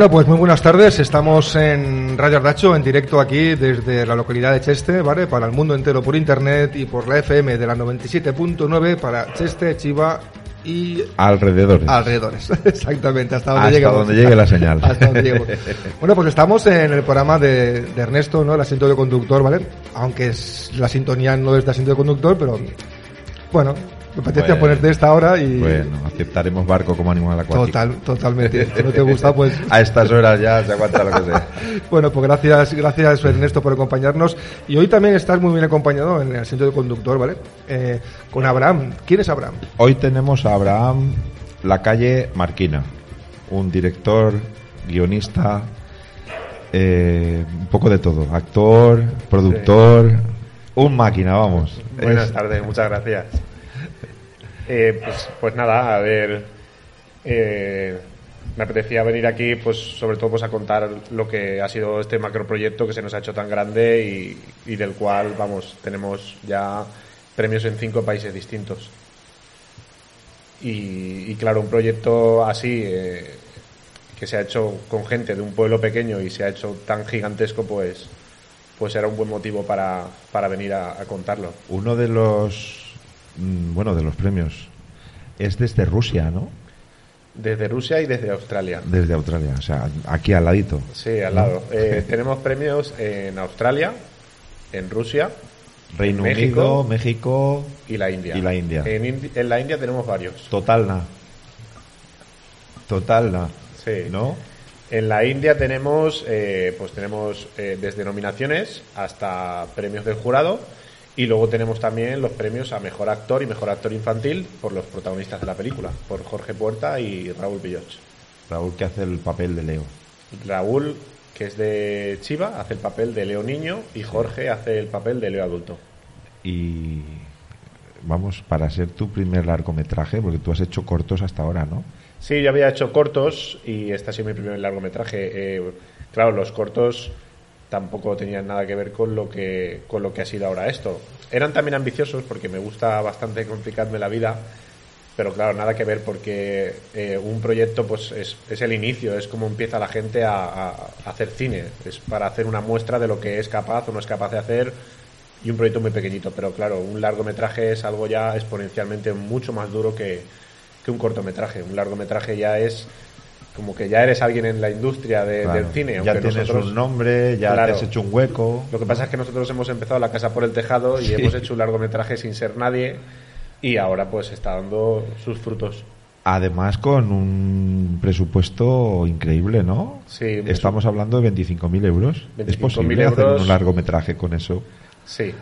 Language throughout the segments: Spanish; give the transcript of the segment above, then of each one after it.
Bueno, pues muy buenas tardes. Estamos en Radio Ardacho, en directo aquí desde la localidad de Cheste, ¿vale? Para el mundo entero por internet y por la FM de la 97.9 para Cheste, Chiva y alrededores. Alrededores, exactamente, hasta donde, hasta donde llegue la señal. hasta donde lleguemos. Bueno, pues estamos en el programa de, de, Ernesto, ¿no? El asiento de conductor, ¿vale? Aunque es, la sintonía no es de asiento de conductor, pero bueno, me apetece Bueno. ponerte esta hora y... Bueno, aceptaremos barco como animal acuático. Total, totalmente. Si no te gusta, pues... A estas horas ya se aguanta lo que sea. Bueno, pues gracias, gracias Ernesto por acompañarnos. Y hoy también estás muy bien acompañado en el asiento de conductor, ¿vale? Eh, con Abraham. ¿Quién es Abraham? Hoy tenemos a Abraham La Calle Marquina, un director, guionista, eh, un poco de todo, actor, productor, un máquina, vamos. Buenas Es- tardes, muchas gracias. Eh, pues, pues nada, a ver, eh, me apetecía venir aquí, pues sobre todo pues a contar lo que ha sido este macroproyecto que se nos ha hecho tan grande y, del cual, vamos, tenemos ya premios en cinco países distintos. Y, claro, un proyecto así, eh, que se ha hecho con gente de un pueblo pequeño y se ha hecho tan gigantesco, pues, pues era un buen motivo para, para venir a- contarlo. Uno de los, bueno, de los premios es desde Rusia, ¿no? Desde Rusia y desde Australia. Desde Australia, o sea, aquí al ladito. Sí, al lado. Eh, tenemos premios en Australia, en Rusia Reino México. Unido, México, y la India. Y la India. En, Indi- en la India tenemos varios. total na. Total na. Sí. ¿No? En la India tenemos, eh, pues tenemos eh, desde nominaciones hasta premios del jurado y luego tenemos también los premios a mejor actor y mejor actor infantil por los protagonistas de la película, por Jorge Puerta y Raúl Villoch. Raúl que hace el papel de Leo. Raúl, que es de Chiva, hace el papel de Leo niño y Jorge hace el papel de Leo adulto. Y vamos, para ser tu primer largometraje, porque tú has hecho cortos hasta ahora, ¿no? Sí, yo había hecho cortos y este ha sido mi primer largometraje. Eh, claro, los cortos tampoco tenían nada que ver con lo que con lo que ha sido ahora esto. Eran también ambiciosos porque me gusta bastante complicarme la vida, pero claro, nada que ver porque eh, un proyecto pues es, es el inicio, es como empieza la gente a, a- hacer cine, es para hacer una muestra de lo que es capaz o no es capaz de hacer y un proyecto muy pequeñito, pero claro, un largometraje es algo ya exponencialmente mucho más duro que, que un cortometraje. Un largometraje ya es como que ya eres alguien en la industria de- Claro. del cine. ya tienes nosotros- un nombre, ya Claro. te has hecho un hueco. Lo que pasa es que nosotros hemos empezado la casa por el tejado y Sí. hemos hecho un largometraje sin ser nadie y ahora pues está dando sus frutos. Además, con un presupuesto increíble, ¿no? Sí, Estamos hablando de 25.000 euros. ¿Es 25.000 posible hacer euros. un largometraje con eso? Sí,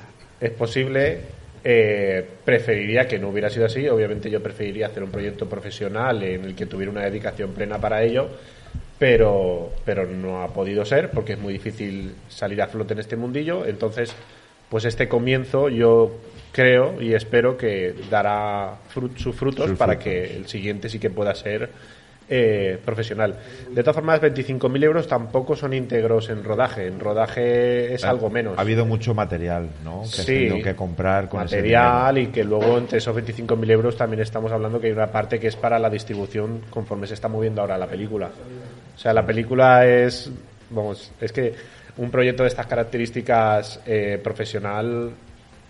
es posible. Eh, preferiría que no hubiera sido así. Obviamente yo preferiría hacer un proyecto profesional en el que tuviera una dedicación plena para ello, pero, pero no ha podido ser porque es muy difícil salir a flote en este mundillo. Entonces, pues este comienzo yo creo y espero que dará frut- sus frutos Sus para frutos. que el siguiente sí que pueda ser eh, profesional. De todas formas, 25.000 euros tampoco son íntegros en rodaje. En rodaje es algo menos. Ha habido mucho material, ¿no? Que has Sí, tenido que comprar con ese material y que luego entre esos 25.000 euros también estamos hablando que hay una parte que es para la distribución conforme se está moviendo ahora la película. O sea, la película es, vamos, es que un proyecto de estas características eh, profesional,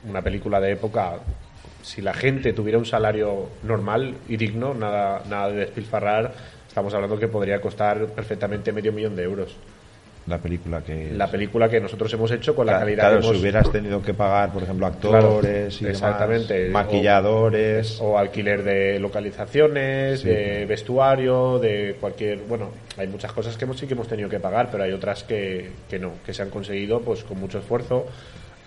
una película de época, si la gente tuviera un salario normal y digno, nada, nada de despilfarrar, estamos hablando que podría costar perfectamente medio millón de euros. La película que. La película que nosotros hemos hecho con la Claro, calidad claro, que hemos si hubieras tenido que pagar, por ejemplo, Claro, actores demás, exactamente. maquilladores. o alquiler de localizaciones, Sí. de vestuario, de cualquier, bueno, hay muchas cosas que hemos sí que hemos tenido que pagar, pero hay otras que, que no, que se han conseguido pues con mucho esfuerzo.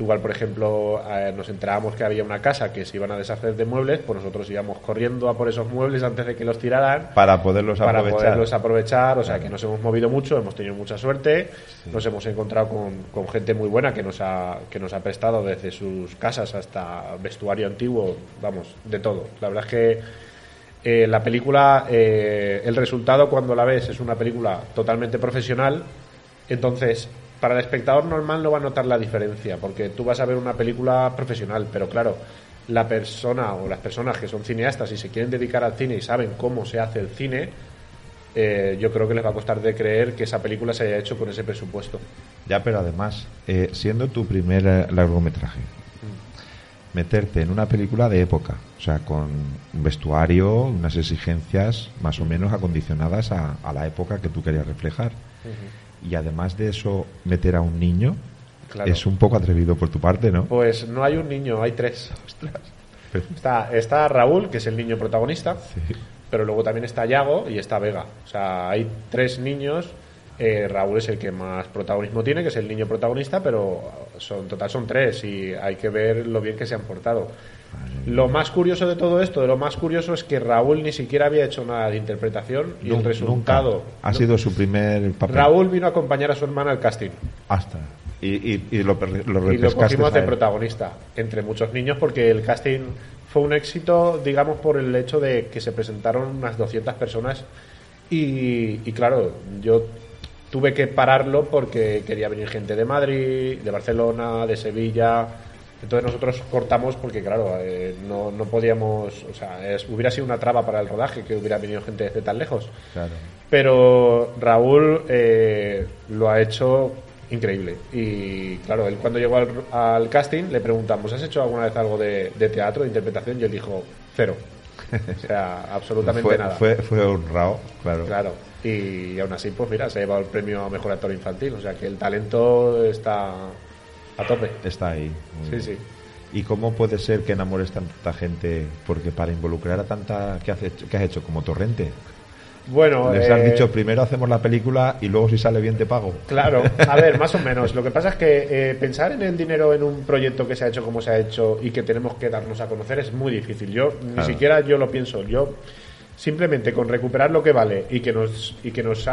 Igual, por ejemplo, eh, nos enterábamos que había una casa que se iban a deshacer de muebles, pues nosotros íbamos corriendo a por esos muebles antes de que los tiraran para poderlos para aprovechar. poderlos aprovechar. O sea, que nos hemos movido mucho, hemos tenido mucha suerte, nos hemos encontrado con, con gente muy buena que nos, ha, que nos ha prestado desde sus casas hasta vestuario antiguo, vamos, de todo. La verdad es que eh, la película, eh, el resultado cuando la ves es una película totalmente profesional, entonces para el espectador normal no va a notar la diferencia, porque tú vas a ver una película profesional, pero claro, la persona o las personas que son cineastas y se quieren dedicar al cine y saben cómo se hace el cine, eh, yo creo que les va a costar de creer que esa película se haya hecho con ese presupuesto. Ya, pero además, eh, siendo tu primer eh, largometraje, meterte en una película de época, o sea, con un vestuario, unas exigencias más o menos acondicionadas a, a la época que tú querías reflejar. Y además de eso, meter a un niño Claro. es un poco atrevido por tu parte, ¿no? Pues no hay un niño, hay tres. Está, está Raúl, que es el niño protagonista, Sí. pero luego también está Yago y está Vega. O sea, hay tres niños. eh, Raúl es el que más protagonismo tiene, que es el niño protagonista, pero son total son tres y hay que ver lo bien que se han portado. Lo más curioso de todo esto, de lo más curioso es que Raúl ni siquiera había hecho nada de interpretación y el resultado. nunca. Ha sido su primer papel. Raúl vino a acompañar a su hermana al casting Hasta. Y, y, y lo, lo y lo cogimos de protagonista entre muchos niños porque el casting fue un éxito digamos por el hecho de que se presentaron unas 200 personas y, y claro yo tuve que pararlo porque quería venir gente de Madrid de Barcelona de Sevilla entonces nosotros cortamos porque claro eh, no, no podíamos o sea es- hubiera sido una traba para el rodaje que hubiera venido gente desde tan lejos Claro. pero Raúl eh, lo ha hecho increíble. Y claro, él cuando llegó al, al casting le preguntamos, ¿has hecho alguna vez algo de, de teatro, de interpretación? Y él dijo, cero. O sea, absolutamente Fue, nada. fue, fue honrado, claro. Claro. Y, aún así, pues mira, se ha llevado el premio a Mejor Actor Infantil. O sea, que el talento está a tope. Está ahí. Muy Sí, bien. sí. ¿Y cómo puede ser que enamores tanta gente? Porque para involucrar a tanta... ¿Qué has hecho, qué has hecho? como torrente? Bueno, Les has eh, dicho primero hacemos la película y luego si sale bien te pago. Claro, a ver, más o menos. Lo que pasa es que eh, pensar en el dinero en un proyecto que se ha hecho como se ha hecho y que tenemos que darnos a conocer es muy difícil. Yo ni siquiera yo lo pienso. Yo simplemente con recuperar lo que vale y que nos y que nos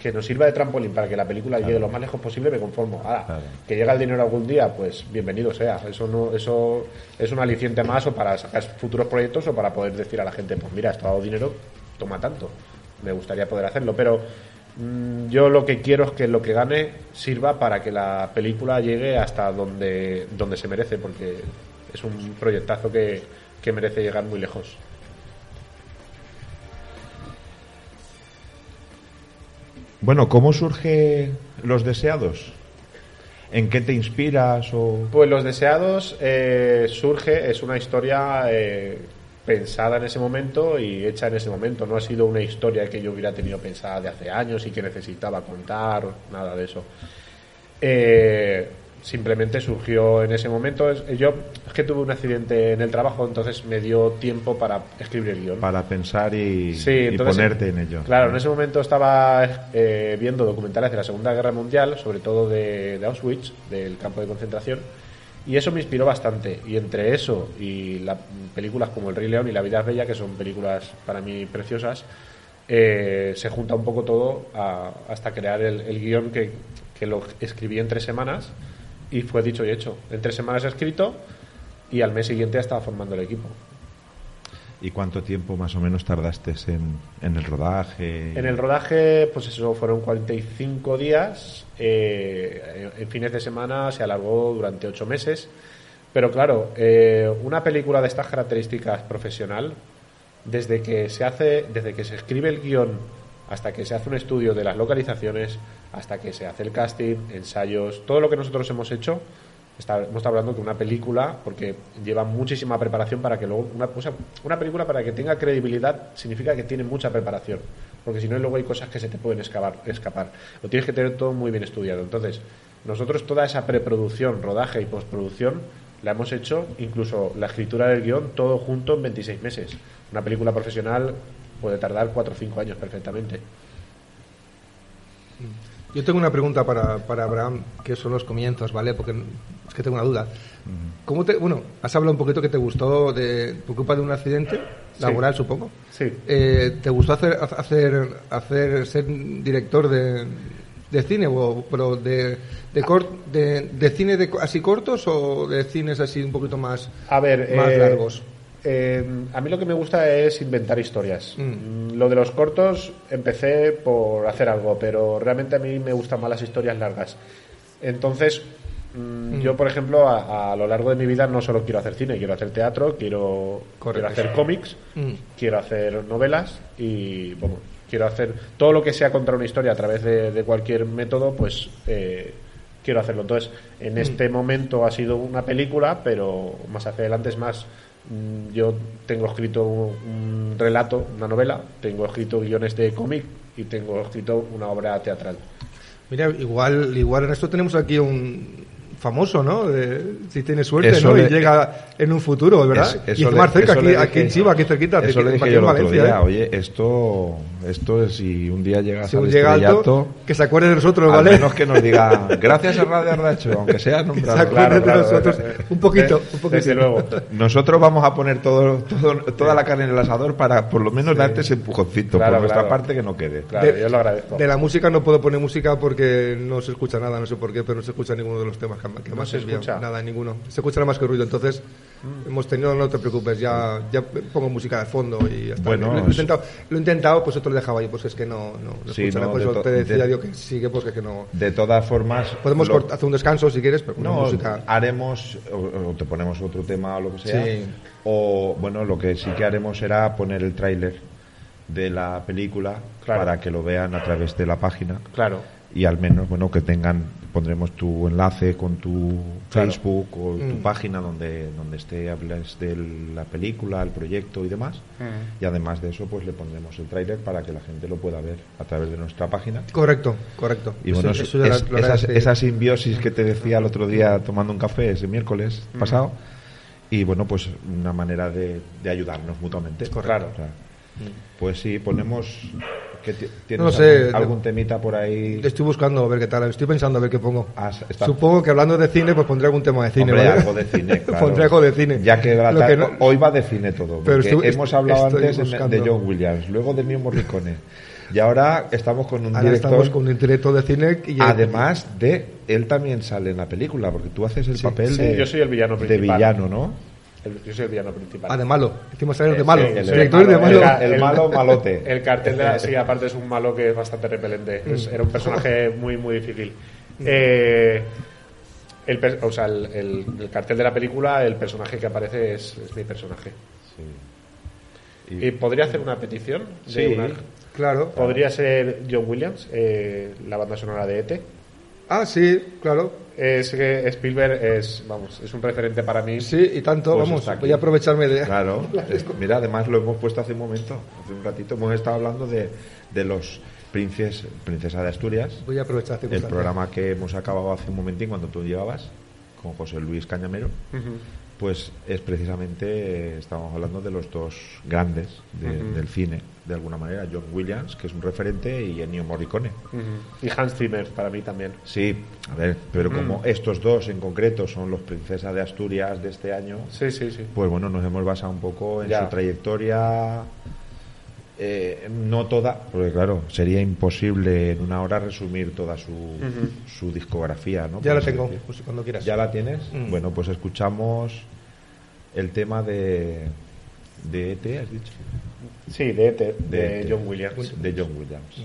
que nos sirva de trampolín para que la película llegue lo más lejos posible me conformo. Ahora, Claro. que llegue el dinero algún día, pues bienvenido sea. Eso no eso es un aliciente más o para sacar futuros proyectos o para poder decir a la gente, pues mira, esto ha dado dinero, toma tanto. Me gustaría poder hacerlo, pero mm, yo lo que quiero es que lo que gane sirva para que la película llegue hasta donde, donde se merece, porque es un proyectazo que, que merece llegar muy lejos. Bueno, ¿cómo surge Los Deseados? ¿En qué te inspiras o...? Pues Los Deseados eh, surge, es una historia eh, pensada en ese momento y hecha en ese momento. No ha sido una historia que yo hubiera tenido pensada de hace años y que necesitaba contar, nada de eso. Eh, simplemente surgió en ese momento. Yo es que tuve un accidente en el trabajo, entonces me dio tiempo para escribir el guion. Para pensar y, Sí, y entonces, ponerte en ello. Claro, en ese momento estaba eh, viendo documentales de la Segunda Guerra Mundial, sobre todo de, de Auschwitz, del campo de concentración, y eso me inspiró bastante. Y entre eso y la- películas como El Rey León y La Vida es Bella, que son películas para mí preciosas, eh, se junta un poco todo a- hasta crear el, el guion que, que lo escribí en tres semanas y fue dicho y hecho. En tres semanas escrito y al mes siguiente ya estaba formando el equipo. ¿Y cuánto tiempo más o menos tardaste en, en el rodaje? En el rodaje, pues eso fueron 45 días. eh, en fines de semana se alargó durante ocho meses. Pero claro, eh, una película de estas características profesional, desde que se hace, desde que se escribe el guion hasta que se hace un estudio de las localizaciones, hasta que se hace el casting, ensayos, todo lo que nosotros hemos hecho, estado hablando de una película porque lleva muchísima preparación para que luego una, película para que tenga credibilidad significa que tiene mucha preparación porque si no luego hay cosas que se te pueden escapar, escapar. Lo tienes que tener todo muy bien estudiado. Entonces nosotros toda esa preproducción rodaje y postproducción la hemos hecho incluso la escritura del guion todo junto en 26 meses. Una película profesional puede tardar 4 o 5 años perfectamente Yo tengo una pregunta para, para Abraham, que son los comienzos, ¿vale? Porque es que tengo una duda. ¿Cómo te, bueno, has hablado un poquito que te gustó de, por culpa de un accidente laboral, supongo. sí Eh, ¿Te gustó hacer, hacer, hacer ser director de, de cine, o, pero de, de, cort- de, de cine de, así cortos o de cines así un poquito más, A ver, más eh, largos? Eh, a mí lo que me gusta es inventar historias. Mm. Mm, Lo de los cortos empecé por hacer algo, pero realmente a mí me gustan más las historias largas. Entonces, mm, yo, por ejemplo, a, a lo largo de mi vida no solo quiero hacer cine, quiero hacer teatro, quiero, Correcto. quiero hacer cómics, Mm. quiero hacer novelas y, bueno, quiero hacer todo lo que sea contar una historia a través de, de cualquier método, pues eh, quiero hacerlo. Entonces, en este momento ha sido una película, pero más hacia adelante es más. Mm, Yo tengo escrito un, relato, una novela, tengo escrito guiones de cómic y tengo escrito una obra teatral. Mira, igual, igual en esto tenemos aquí un famoso, ¿no? De- si tiene suerte, Eso ¿no? le- y llega en un futuro, ¿verdad? Es- y más cerca, eso aquí, aquí en dije- Chiva, aquí cerquita, Eso le dije yo el otro día. ¿eh? Oye, esto, esto es si un día llegas Si al llega alto, que se acuerde de nosotros, al ¿vale? menos que nos diga gracias a Radio Ardacho, aunque sea se nombrado. acuerde de nosotros. Un poquito, un poquito. Desde luego. Nosotros vamos a poner todo, todo- toda la carne en el asador para por lo menos darte ese empujoncito Claro, por nuestra claro. parte que no quede. Claro, De- yo lo agradezco. De la música no puedo poner música porque no se escucha nada, no sé por qué, pero no se escucha ninguno de los temas que, que No más se escucha. Mm. Nada, ninguno. Se escucha nada más que ruido. Entonces, hemos tenido, no te preocupes, ya, ya pongo música de fondo y ya está. Bueno, lo, he intentado, lo he intentado, pues otro lo dejaba ahí, pues es que no, no, no Sí, no, Por de te decía de- yo que sigue, pues que, que no. De todas formas, Podemos lo- hacer un descanso si quieres, pero con no, música. haremos o, o te ponemos otro tema o lo que sea. Sí. O bueno, lo que sí que haremos será poner el tráiler de la película Claro. para que lo vean a través de la página Claro. y al menos bueno que tengan pondremos tu enlace con tu Claro. Facebook o tu Mm. página donde donde esté hablas de la película, el proyecto y demás. Y además de eso pues le pondremos el tráiler para que la gente lo pueda ver a través de nuestra página. Correcto, correcto. Y bueno, Eso- es- eso es- esa, esa simbiosis que te decía el otro día tomando un café ese miércoles pasado, y bueno, pues una manera de, de ayudarnos mutuamente. Claro. O sea, Pues sí, ponemos. que ¿Tienes No sé, algún, algún temita por ahí? Estoy buscando a ver qué tal, estoy pensando a ver qué pongo. Ah, está- Supongo que hablando de cine, pues pondré algún tema de cine, Hombre, ¿vale? algo de cine, claro. pondré algo de cine. Ya que, la Lo ta- que no- hoy va de cine todo. Pero porque estoy- hemos hablado antes de- de. John Williams, luego de Ennio Morricone. Y ahora estamos con un Ahora director. estamos con un director de cine y Además de, él también sale en la película, porque tú haces el papel Sí, de, yo soy el villano de principal. villano, ¿no? El- yo soy el villano principal. Ah, de malo. De malo. sí, el director de malo. El malo malote. El cartel de la, sí, aparte es un malo que es bastante repelente. Es- era un personaje muy, muy difícil. Eh, el, per- o sea, el, el- el cartel de la película, el personaje que aparece es, es mi personaje. Y- ¿Y podría hacer una petición? de Sí. una- Claro. podría ser John Williams, eh, la banda sonora de ET. Ah, sí, claro. Es que Spielberg es, vamos, es un referente para mí. Sí, y tanto, Pues vamos, voy a aprovecharme de... Claro, es- mira, además lo hemos puesto hace un momento, hace un ratito, hemos estado hablando de, de los princes, Princesa de Asturias, Voy a aprovechar el programa que hemos acabado hace un momentín cuando tú llevabas con José Luis Cañamero, pues es precisamente, eh, estábamos hablando de los dos grandes de- del cine, de alguna manera, John Williams, que es un referente, y Ennio Morricone. Y Hans Zimmer para mí también. Sí, a ver, pero Mm. como estos dos en concreto son los Princesa de Asturias de este año, Sí, sí, sí. pues bueno, nos hemos basado un poco en Ya. su trayectoria, eh, no toda, porque claro, sería imposible en una hora resumir toda su, su discografía, ¿no? Ya la tengo, pues, cuando quieras. ¿Ya la tienes? Mm. Bueno, pues escuchamos el tema de de ET, has dicho. Sí, de, ET, de, De ET. John Williams. De John Williams.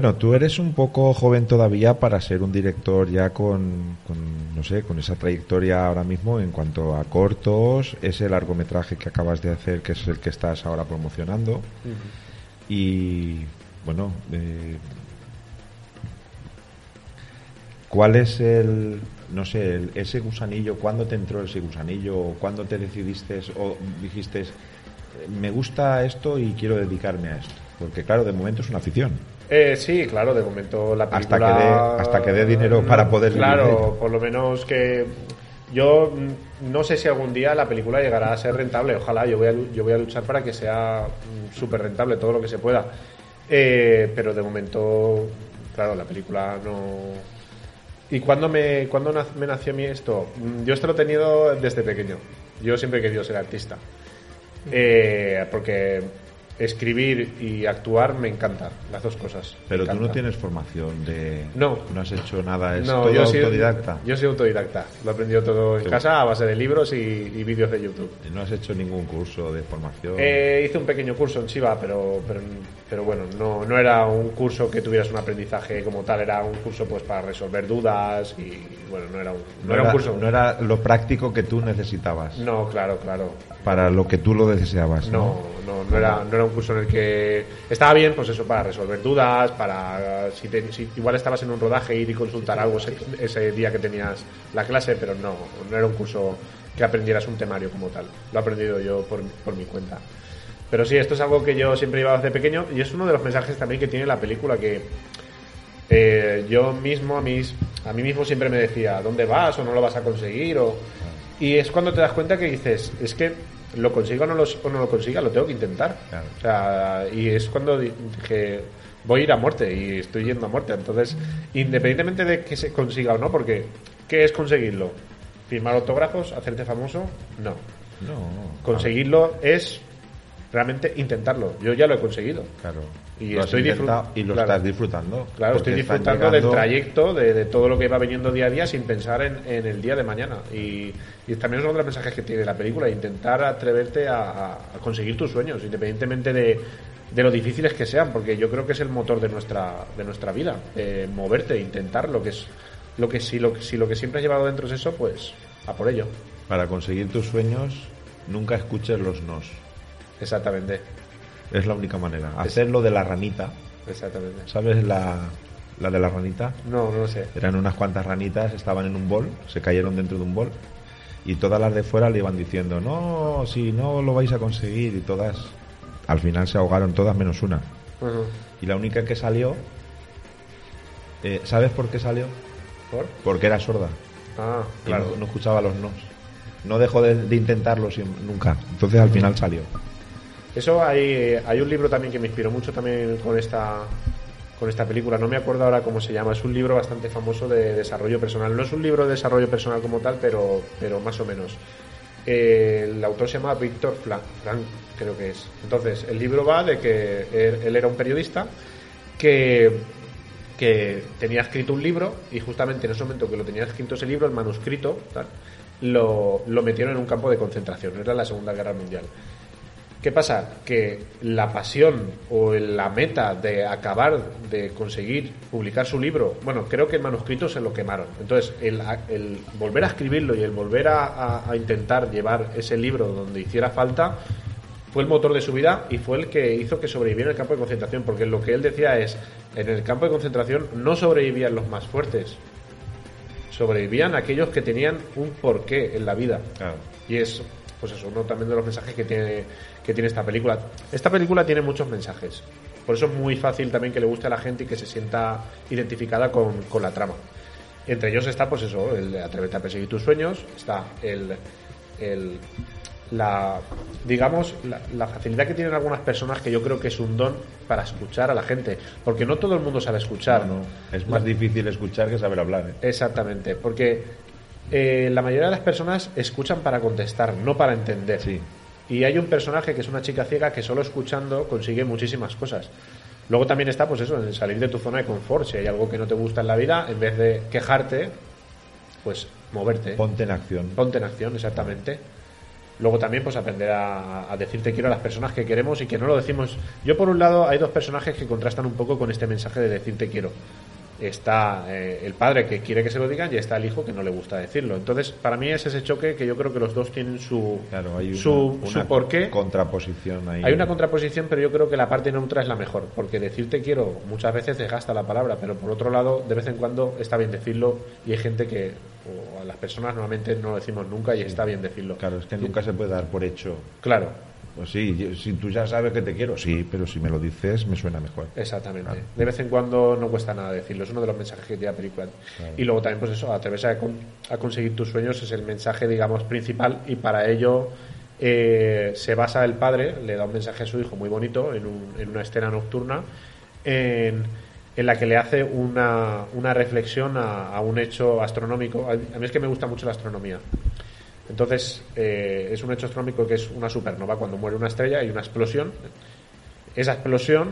Bueno, tú eres un poco joven todavía para ser un director ya con, con, no sé, con esa trayectoria ahora mismo en cuanto a cortos, ese largometraje que acabas de hacer, que es el que estás ahora promocionando. Y bueno, eh, ¿cuál es el, no sé, el- ese gusanillo? ¿Cuándo te entró ese gusanillo? ¿O cuándo te decidiste o dijiste, me gusta esto y quiero dedicarme a esto? Porque claro, de momento es una afición. Eh, sí, claro, de momento la Hasta película... que dé- hasta que dé dinero para poder Claro, por lo menos que... Yo mm, no sé si algún día la película llegará a ser rentable. Ojalá, yo voy a, yo voy a luchar para que sea mm, súper rentable, todo lo que se pueda. Eh, pero de momento, claro, la película no... ¿Y cuándo me, cuándo me nació a mí esto? Mm, Yo esto lo he tenido desde pequeño. Yo siempre he querido ser artista. Eh, porque escribir y actuar me encanta, las dos cosas. Pero tú no tienes formación de... No. No has hecho nada, es No, todo yo soy- autodidacta. yo soy autodidacta. Lo he aprendido todo en Sí. casa a base de libros y, y vídeos de YouTube. No has hecho ningún curso de formación. Eh, hice un pequeño curso en Chiva, pero, pero, pero bueno, no, no era un curso que tuvieras un aprendizaje como tal, era un curso pues para resolver dudas y bueno, no era un, no era un curso. no era lo práctico que tú necesitabas No, claro, claro. para lo que tú lo deseabas. No, no, no era, no era un curso en el que estaba bien, pues eso, para resolver dudas, para si, te- si igual estabas en un rodaje ir y consultar algo ese, ese día que tenías la clase, pero no, no era un curso que aprendieras un temario como tal. Lo he aprendido yo por, por mi cuenta. Pero sí, esto es algo que yo siempre iba desde pequeño y es uno de los mensajes también que tiene la película que eh, yo mismo a, mis, a mí mismo siempre me decía, ¿dónde vas o no lo vas a conseguir? O, y es cuando te das cuenta que dices, es que lo consiga o no lo, o no lo consiga, lo tengo que intentar. Claro. O sea, y es cuando di- dije, voy a ir a muerte y estoy yendo a muerte. Entonces, independientemente de que se consiga o no, porque ¿qué es conseguirlo? ¿Firmar autógrafos? ¿Hacerte famoso? No. No. Conseguirlo es realmente intentarlo. Yo ya lo he conseguido. Claro. Y Lo estoy intentado disfrut- y lo claro. estás disfrutando. Claro, estoy disfrutando del trayecto, de, de todo lo que va viniendo día a día sin pensar en, en el día de mañana. Y, y también es uno de los mensajes que tiene la película, intentar atreverte a, a- a conseguir tus sueños, independientemente de, de lo difíciles que sean, porque yo creo que es el motor de nuestra, de nuestra vida, eh, moverte, intentar lo que es lo que si lo, si lo que siempre has llevado dentro es eso, pues a por ello. Para conseguir tus sueños, nunca escuches los nos. Exactamente, Es la única manera. Hacerlo de la ranita. exactamente. ¿Sabes la, la de la ranita? No, no lo sé. Eran unas cuantas ranitas, estaban en un bol, se cayeron dentro de un bol y todas las de fuera le iban diciendo, no, si no lo vais a conseguir y todas, al final se ahogaron todas menos una. Y la única que salió, eh, ¿sabes por qué salió? ¿Por? Porque era sorda Ah, claro. no, no escuchaba los nos. No dejó de, de intentarlo nunca. Entonces al final salió. Eso hay, hay un libro también que me inspiró mucho también con esta con esta película. No me acuerdo ahora cómo se llama. Es un libro bastante famoso de desarrollo personal. No es un libro de desarrollo personal como tal, pero, pero más o menos. Eh, el autor se llama Víctor Frank, creo que es. Entonces, el libro va de que él, era un periodista que, que tenía escrito un libro y justamente en ese momento que lo tenía escrito ese libro, el manuscrito, lo, lo metieron en un campo de concentración. Era la Segunda Guerra Mundial. ¿Qué pasa? Que la pasión o la meta de acabar de conseguir publicar su libro, bueno, creo que el manuscrito se lo quemaron. Entonces, el, el volver a escribirlo y el volver a, a- a intentar llevar ese libro donde hiciera falta fue el motor de su vida y fue el que hizo que sobreviviera en el campo de concentración, porque lo que él decía es, en el campo de concentración no sobrevivían los más fuertes, sobrevivían aquellos que tenían un porqué en la vida. Y es, pues eso, uno también de los mensajes que tiene, que tiene esta película. Esta película tiene muchos mensajes. Por eso es muy fácil también que le guste a la gente y que se sienta identificada con, con la trama. Entre ellos está, pues eso, el atreverte a perseguir tus sueños, está el, el la digamos la, la facilidad que tienen algunas personas que yo creo que es un don para escuchar a la gente porque no todo el mundo sabe escuchar No, no, es más difícil escuchar que saber hablar. ¿eh? Exactamente, porque eh, la mayoría de las personas escuchan para contestar, no para entender. Sí. Y hay un personaje que es una chica ciega que solo escuchando consigue muchísimas cosas. Luego también está, pues eso, en salir de tu zona de confort. Si hay algo que no te gusta en la vida, en vez de quejarte, pues moverte. Ponte en acción. Ponte en acción, exactamente. Luego también, pues aprender a, a decirte quiero a las personas que queremos y que no lo decimos. Yo, por un lado, hay dos personajes que contrastan un poco con este mensaje de decirte quiero. Está eh, el padre que quiere que se lo digan y está el hijo que no le gusta decirlo. Entonces, para mí es ese choque que yo creo que los dos tienen su, Claro, hay una, su, una su porqué. contraposición ahí. Hay una contraposición, pero yo creo que la parte neutra es la mejor, porque decirte quiero muchas veces desgasta la palabra, pero por otro lado, de vez en cuando está bien decirlo y hay gente que, o a las personas normalmente no lo decimos nunca y está bien decirlo. Claro, es que nunca se puede dar por hecho. Claro, Pues sí, yo- si tú ya sabes que te quiero, sí, pero si me lo dices me suena mejor. exactamente. Claro. De vez en cuando no cuesta nada decirlo, es uno de los mensajes que tiene la película. Claro. Y luego también, pues eso, atreverse a, con- a conseguir tus sueños es el mensaje, digamos, principal y para ello eh, se basa el padre, le da un mensaje a su hijo muy bonito en, un- en una escena nocturna en, en la que le hace una, una reflexión a, a un hecho astronómico. A, a mí es que me gusta mucho la astronomía. Entonces, eh, es un hecho astronómico que es una supernova, cuando muere una estrella y una explosión. Esa explosión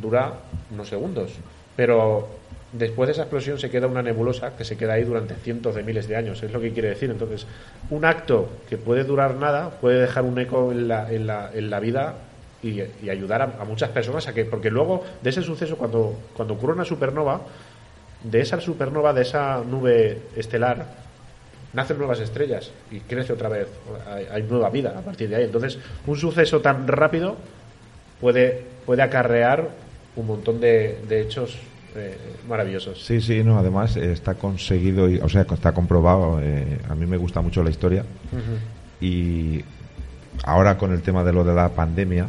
dura unos segundos, pero después de esa explosión se queda una nebulosa que se queda ahí durante cientos de miles de años, es lo que quiere decir. Entonces, un acto que puede durar nada puede dejar un eco en la, en la, en la vida y, y ayudar a, a muchas personas a que, porque luego de ese suceso, cuando, cuando ocurre una supernova, de esa supernova, de esa nube estelar, nacen nuevas estrellas y crece otra vez. Hay, hay nueva vida a partir de ahí. Entonces, un suceso tan rápido puede, puede acarrear un montón de, de hechos eh, maravillosos. Sí, sí, no, además eh, está conseguido, y- o sea, está comprobado, eh, a mí me gusta mucho la historia y ahora con el tema de lo de la pandemia,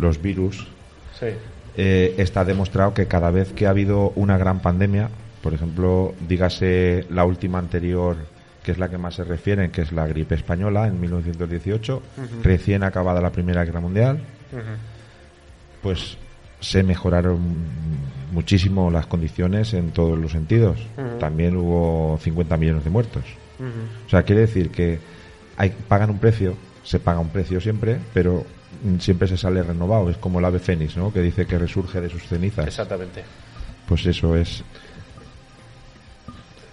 los virus, Sí, eh, está demostrado que cada vez que ha habido una gran pandemia, por ejemplo, dígase la última anterior, que es la que más se refieren, que es la gripe española en 1918, recién acabada la Primera Guerra Mundial, pues se mejoraron muchísimo las condiciones en todos los sentidos. También hubo 50 millones de muertos. O sea, quiere decir que hay, pagan un precio, se paga un precio siempre, pero siempre se sale renovado. Es como el ave fénix, ¿no? Que dice que resurge de sus cenizas. exactamente. Pues eso es.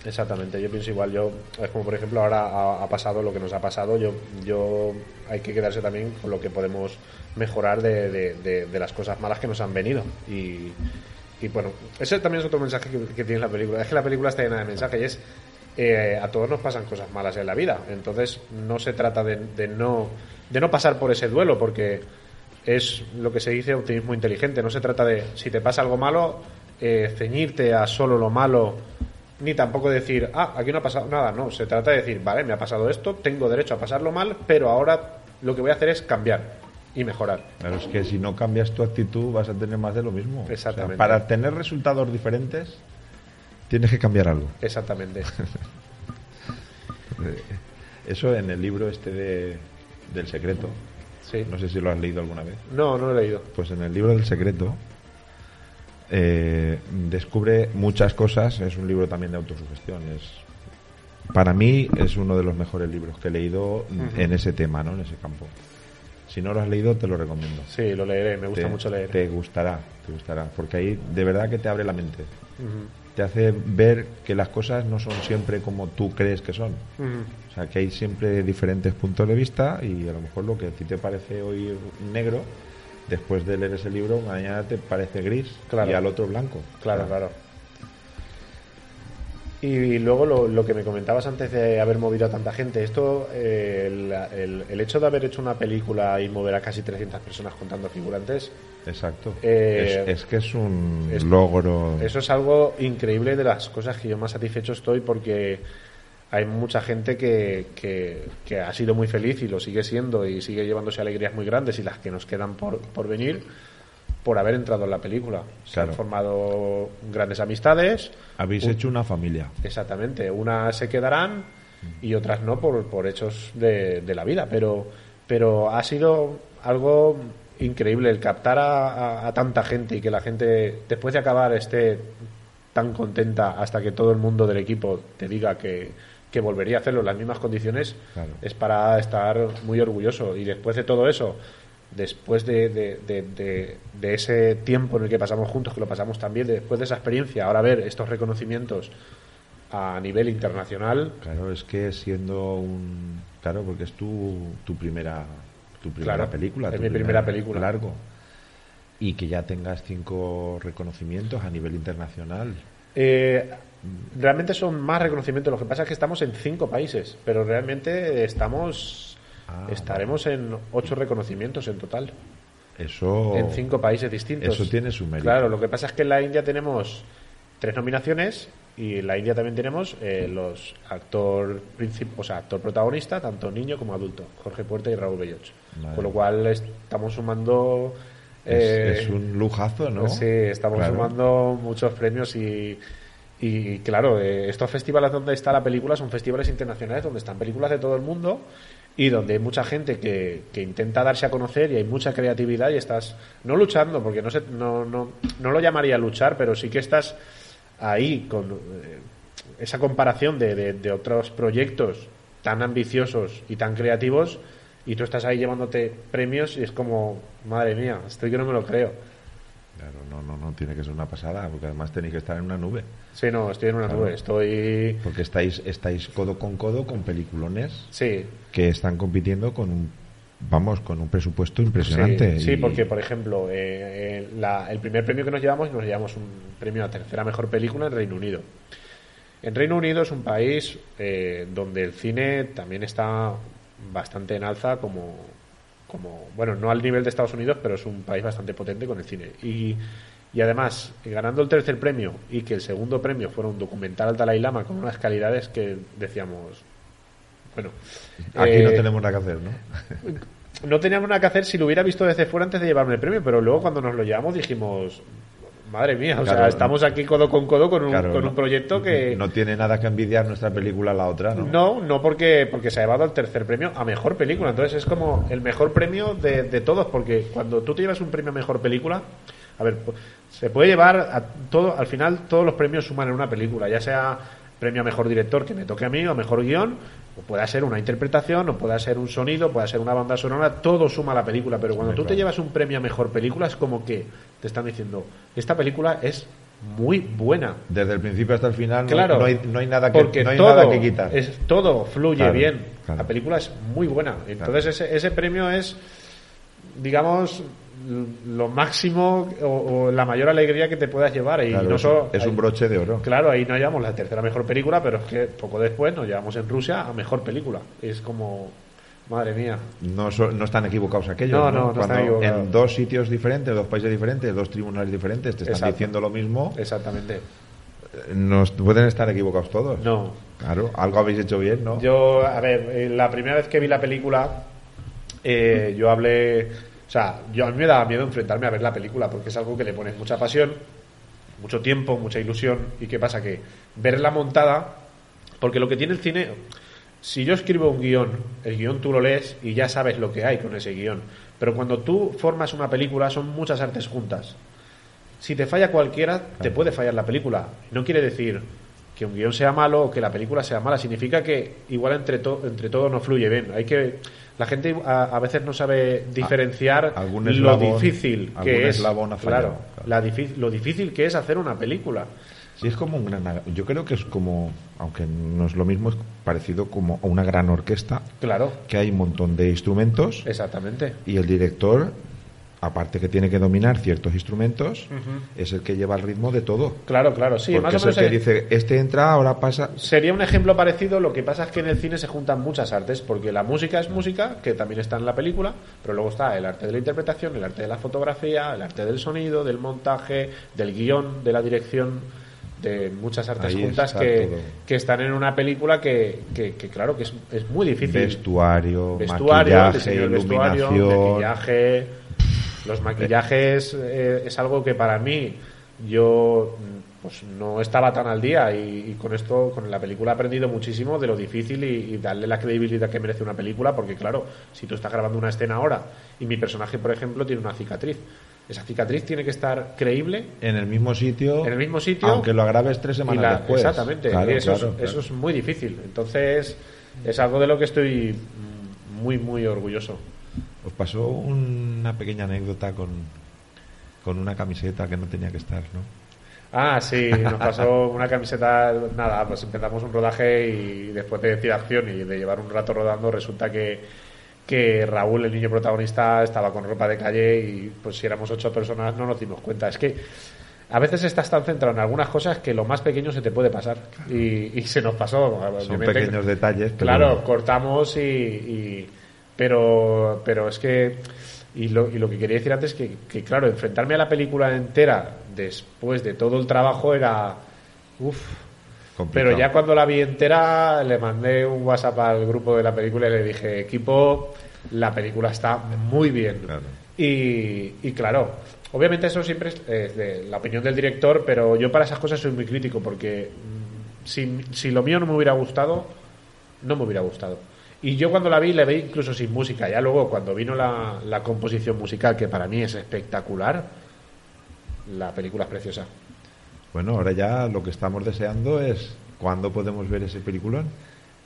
Exactamente, yo pienso igual. Yo, es como por ejemplo, ahora ha, pasado lo que nos ha pasado. Yo, yo hay que quedarse también con lo que podemos mejorar de, de- de- de las cosas malas que nos han venido. Y, y bueno, ese también es otro mensaje que, que tiene la película. Es que la película está llena de mensajes y es eh, a todos nos pasan cosas malas en la vida. Entonces no se trata de, de no de no pasar por ese duelo porque es lo que se dice optimismo inteligente. No se trata de si te pasa algo malo eh, ceñirte a solo lo malo ni tampoco decir, ah, aquí no ha pasado nada, no, se trata de decir, vale, me ha pasado esto, tengo derecho a pasarlo mal, pero ahora lo que voy a hacer es cambiar y mejorar. Claro, es que si no cambias tu actitud vas a tener más de lo mismo. O sea, Exactamente. para tener resultados diferentes, tienes que cambiar algo. Exactamente. Eso en el libro este de, del secreto. Sí. No sé si lo has leído alguna vez. No, no lo he leído. Pues en el libro del secreto eh, descubre muchas cosas. Es un libro también de autosugestión. Es, para mí es uno de los mejores libros que he leído en ese tema, ¿no? En ese campo. Si no lo has leído, te lo recomiendo. Sí, lo leeré, me gusta te, mucho leer. Te gustará, te gustará. Porque ahí de verdad que te abre la mente. Te hace ver que las cosas no son siempre como tú crees que son. O sea, que hay siempre diferentes puntos de vista y a lo mejor lo que a ti te parece hoy negro, después de leer ese libro, mañana te parece gris Claro. y al otro blanco. Claro, claro. Y luego lo, lo que me comentabas antes de haber movido a tanta gente, esto, eh, el, el- el hecho de haber hecho una película y mover a casi 300 personas contando figurantes, Exacto. Eh, es, es que es un es- logro. eso es algo increíble de las cosas que yo más satisfecho estoy porque hay mucha gente que, que, que ha sido muy feliz y lo sigue siendo y sigue llevándose alegrías muy grandes y las que nos quedan por, por venir por haber entrado en la película. Se Claro. han formado grandes amistades. Habéis un- hecho una familia. Exactamente, unas se quedarán y otras no por, por hechos de, de la vida, pero, pero ha sido algo increíble el captar a, a- a tanta gente y que la gente después de acabar esté tan contenta hasta que todo el mundo del equipo te diga que, que volvería a hacerlo en las mismas condiciones, Claro. es para estar muy orgulloso. Y después de todo eso, después de, de- de- ese tiempo en el que pasamos juntos, que lo pasamos también, después de esa experiencia, ahora ver estos reconocimientos a nivel internacional, Claro, es que siendo un. Claro, porque es tu, tu primera tu primera Claro, película. es tu mi primer primera película. Largo. Y que ya tengas cinco reconocimientos a nivel internacional. Eh, realmente son más reconocimientos. Lo que pasa es que estamos en cinco países, pero realmente estamos Ah, estaremos en ocho reconocimientos en total, Eso. en cinco países distintos. Eso tiene su mérito. Claro, lo que pasa es que en la India tenemos tres nominaciones y en la India también tenemos eh, los actor o sea, actor protagonista, tanto niño como adulto, Jorge Puerta y Raúl Belloch. Vale. Con lo cual estamos sumando Es, eh, es un lujazo, ¿no? Sí, estamos Claro. sumando muchos premios y, y claro, eh, estos festivales donde está la película son festivales internacionales donde están películas de todo el mundo y donde hay mucha gente que, que intenta darse a conocer y hay mucha creatividad y estás no luchando, porque no, sé, no, no, no lo llamaría luchar, pero sí que estás ahí con eh, esa comparación de, de- de otros proyectos tan ambiciosos y tan creativos y tú estás ahí llevándote premios y es como, madre mía, estoy que no me lo creo. Claro, no, no, no tiene que ser una pasada, porque además tenéis que estar en una nube. Sí, no, estoy en una Claro. nube, estoy... Porque estáis, estáis codo con codo con peliculones Sí, que están compitiendo con un, vamos, con un presupuesto impresionante. Sí, porque, por ejemplo, eh, eh, la- el primer premio que nos llevamos, nos llevamos un premio a tercera mejor película en Reino Unido. En Reino Unido es un país eh, donde el cine también está bastante en alza como, como, bueno, no al nivel de Estados Unidos, pero es un país bastante potente con el cine. Y, y además, ganando el tercer premio y que el segundo premio fuera un documental al Dalai Lama con unas calidades que decíamos, bueno, Aquí no eh, tenemos nada que hacer, ¿no? no teníamos nada que hacer si lo hubiera visto desde fuera antes de llevarme el premio, pero luego cuando nos lo llevamos dijimos, madre mía, o sea, estamos aquí codo con codo con un, Claro, con un proyecto que... No tiene nada que envidiar nuestra película a la otra, ¿no? No, no porque, porque se ha llevado el tercer premio a mejor película. Entonces es como el mejor premio de, de todos, porque cuando tú te llevas un premio a mejor película, a ver, se puede llevar a todo, al final todos los premios suman en una película, ya sea premio a mejor director que me toque a mí, o mejor guion, o pueda ser una interpretación, o pueda ser un sonido, pueda ser una banda sonora, todo suma a la película. Pero cuando Hombre, tú te llevas un premio a mejor película, es como que te están diciendo, esta película es muy buena. Desde el principio hasta el final no- Claro, no, hay, no hay nada que, porque no hay todo nada que quitar. Es, todo fluye Claro, bien. claro. La película es muy buena. Entonces ese, ese premio es, digamos, lo máximo o, o la mayor alegría que te puedas llevar. Y Claro, no es, solo- es un broche de oro. Claro, ahí no llevamos la tercera mejor película, pero es que poco después nos llevamos en Rusia a mejor película. Es como, madre mía. No, so- no están equivocados aquellos. No, no, no están Cuando. En dos sitios diferentes, dos países diferentes, dos tribunales diferentes, te están Exacto. diciendo lo mismo. Exactamente. Nos pueden estar equivocados todos. No, Claro, algo habéis hecho bien, ¿no? Yo, a ver, eh, la primera vez que vi la película, eh, yo hablé. O sea, yo a mí me daba miedo enfrentarme a ver la película porque es algo que le pones mucha pasión, mucho tiempo, mucha ilusión. ¿Y qué pasa? Que verla montada, porque lo que tiene el cine. Si yo escribo un guion, el guion tú lo lees y ya sabes lo que hay con ese guion. Pero cuando tú formas una película son muchas artes juntas. Si te falla cualquiera, te puede fallar la película. No quiere decir que un guion sea malo o que la película sea mala. Significa que igual entre, to- entre todo no fluye bien. Hay que la gente a, a veces no sabe diferenciar algún lo difícil que es. claro, claro. la lo difícil que es hacer una película. Sí, es como un gran. Yo creo que es como, aunque no es lo mismo, es parecido como a una gran orquesta, Claro, que hay un montón de instrumentos exactamente. y el director, aparte que tiene que dominar ciertos instrumentos, es el que lleva el ritmo de todo. Claro, claro, sí. Porque más o es el que dice, este entra, ahora pasa. Sería un ejemplo parecido, lo que pasa es que en el cine se juntan muchas artes, porque la música es música, que también está en la película, pero luego está el arte de la interpretación, el arte de la fotografía, el arte del sonido, del montaje, del guion, de la dirección, de muchas artes Ahí juntas que, que están en una película que, que- que, claro, que es, es muy difícil. Vestuario, Vestuario, maquillaje, vestuario, iluminación. maquillaje. Los maquillajes eh, es algo que para mí yo pues no estaba tan al día y, y con esto, con la película he aprendido muchísimo de lo difícil y, y darle la credibilidad que merece una película porque claro, si tú estás grabando una escena ahora y mi personaje, por ejemplo, tiene una cicatriz, esa cicatriz tiene que estar creíble En el mismo sitio. en el mismo sitio Aunque lo agraves tres semanas la- después. Exactamente, Claro, y eso, claro, es, claro. eso es muy difícil. Entonces, es algo de lo que estoy muy, muy orgulloso. Os pasó una pequeña anécdota con, con una camiseta que no tenía que estar, ¿no? Ah, sí, nos pasó una camiseta, nada, pues empezamos un rodaje y después de decir acción y de llevar un rato rodando, resulta que, que Raúl, el niño protagonista, estaba con ropa de calle y pues si éramos ocho personas no nos dimos cuenta. Es que a veces estás tan centrado en algunas cosas que lo más pequeño se te puede pasar y, y se nos pasó. Son pequeños detalles. pero- Claro, cortamos y, y- pero pero es que y lo, y lo que quería decir antes es que, que, claro, enfrentarme a la película entera después de todo el trabajo era uff. complicado. Pero ya cuando la vi entera le mandé un WhatsApp al grupo de la película y le dije, equipo, la película está muy bien. Claro. Y, y claro, obviamente eso siempre es de la opinión del director, pero yo para esas cosas soy muy crítico porque mm, si, si lo mío no me hubiera gustado, no me hubiera gustado. Y yo cuando la vi, la vi incluso sin música. Ya luego, cuando vino la, la composición musical, que para mí es espectacular, la película es preciosa. Bueno, ahora ya lo que estamos deseando es cuándo podemos ver ese peliculón.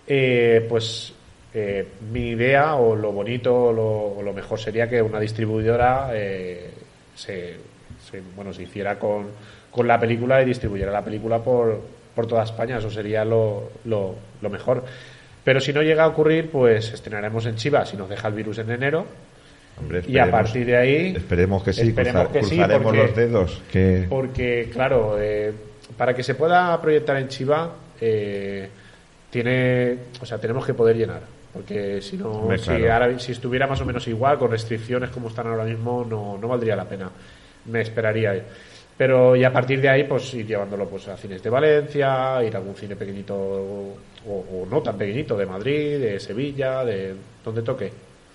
Eh, pues eh, mi idea o lo bonito o lo, o lo mejor sería que una distribuidora eh, se, se- bueno, se hiciera con, con la película y distribuyera la película por, por toda España. Eso sería lo, lo, lo mejor. Pero si no llega a ocurrir, pues estrenaremos en Chiva si nos deja el virus en enero. Hombre, Y a partir de ahí. Esperemos que sí, esperemos cruzar- que sí, cruzaremos porque- los dedos. Que... porque, claro, eh, para que se pueda proyectar en Chiva, eh, tiene, o sea, tenemos que poder llenar. Porque si no, Hombre, si, claro. ahora- si estuviera más o menos igual, con restricciones como están ahora mismo, no, no valdría la pena. Me esperaría. Pero y a partir de ahí, pues ir llevándolo pues, a cines de Valencia, ir a algún cine pequeñito o, o no tan pequeñito de Madrid, de Sevilla, de donde toque.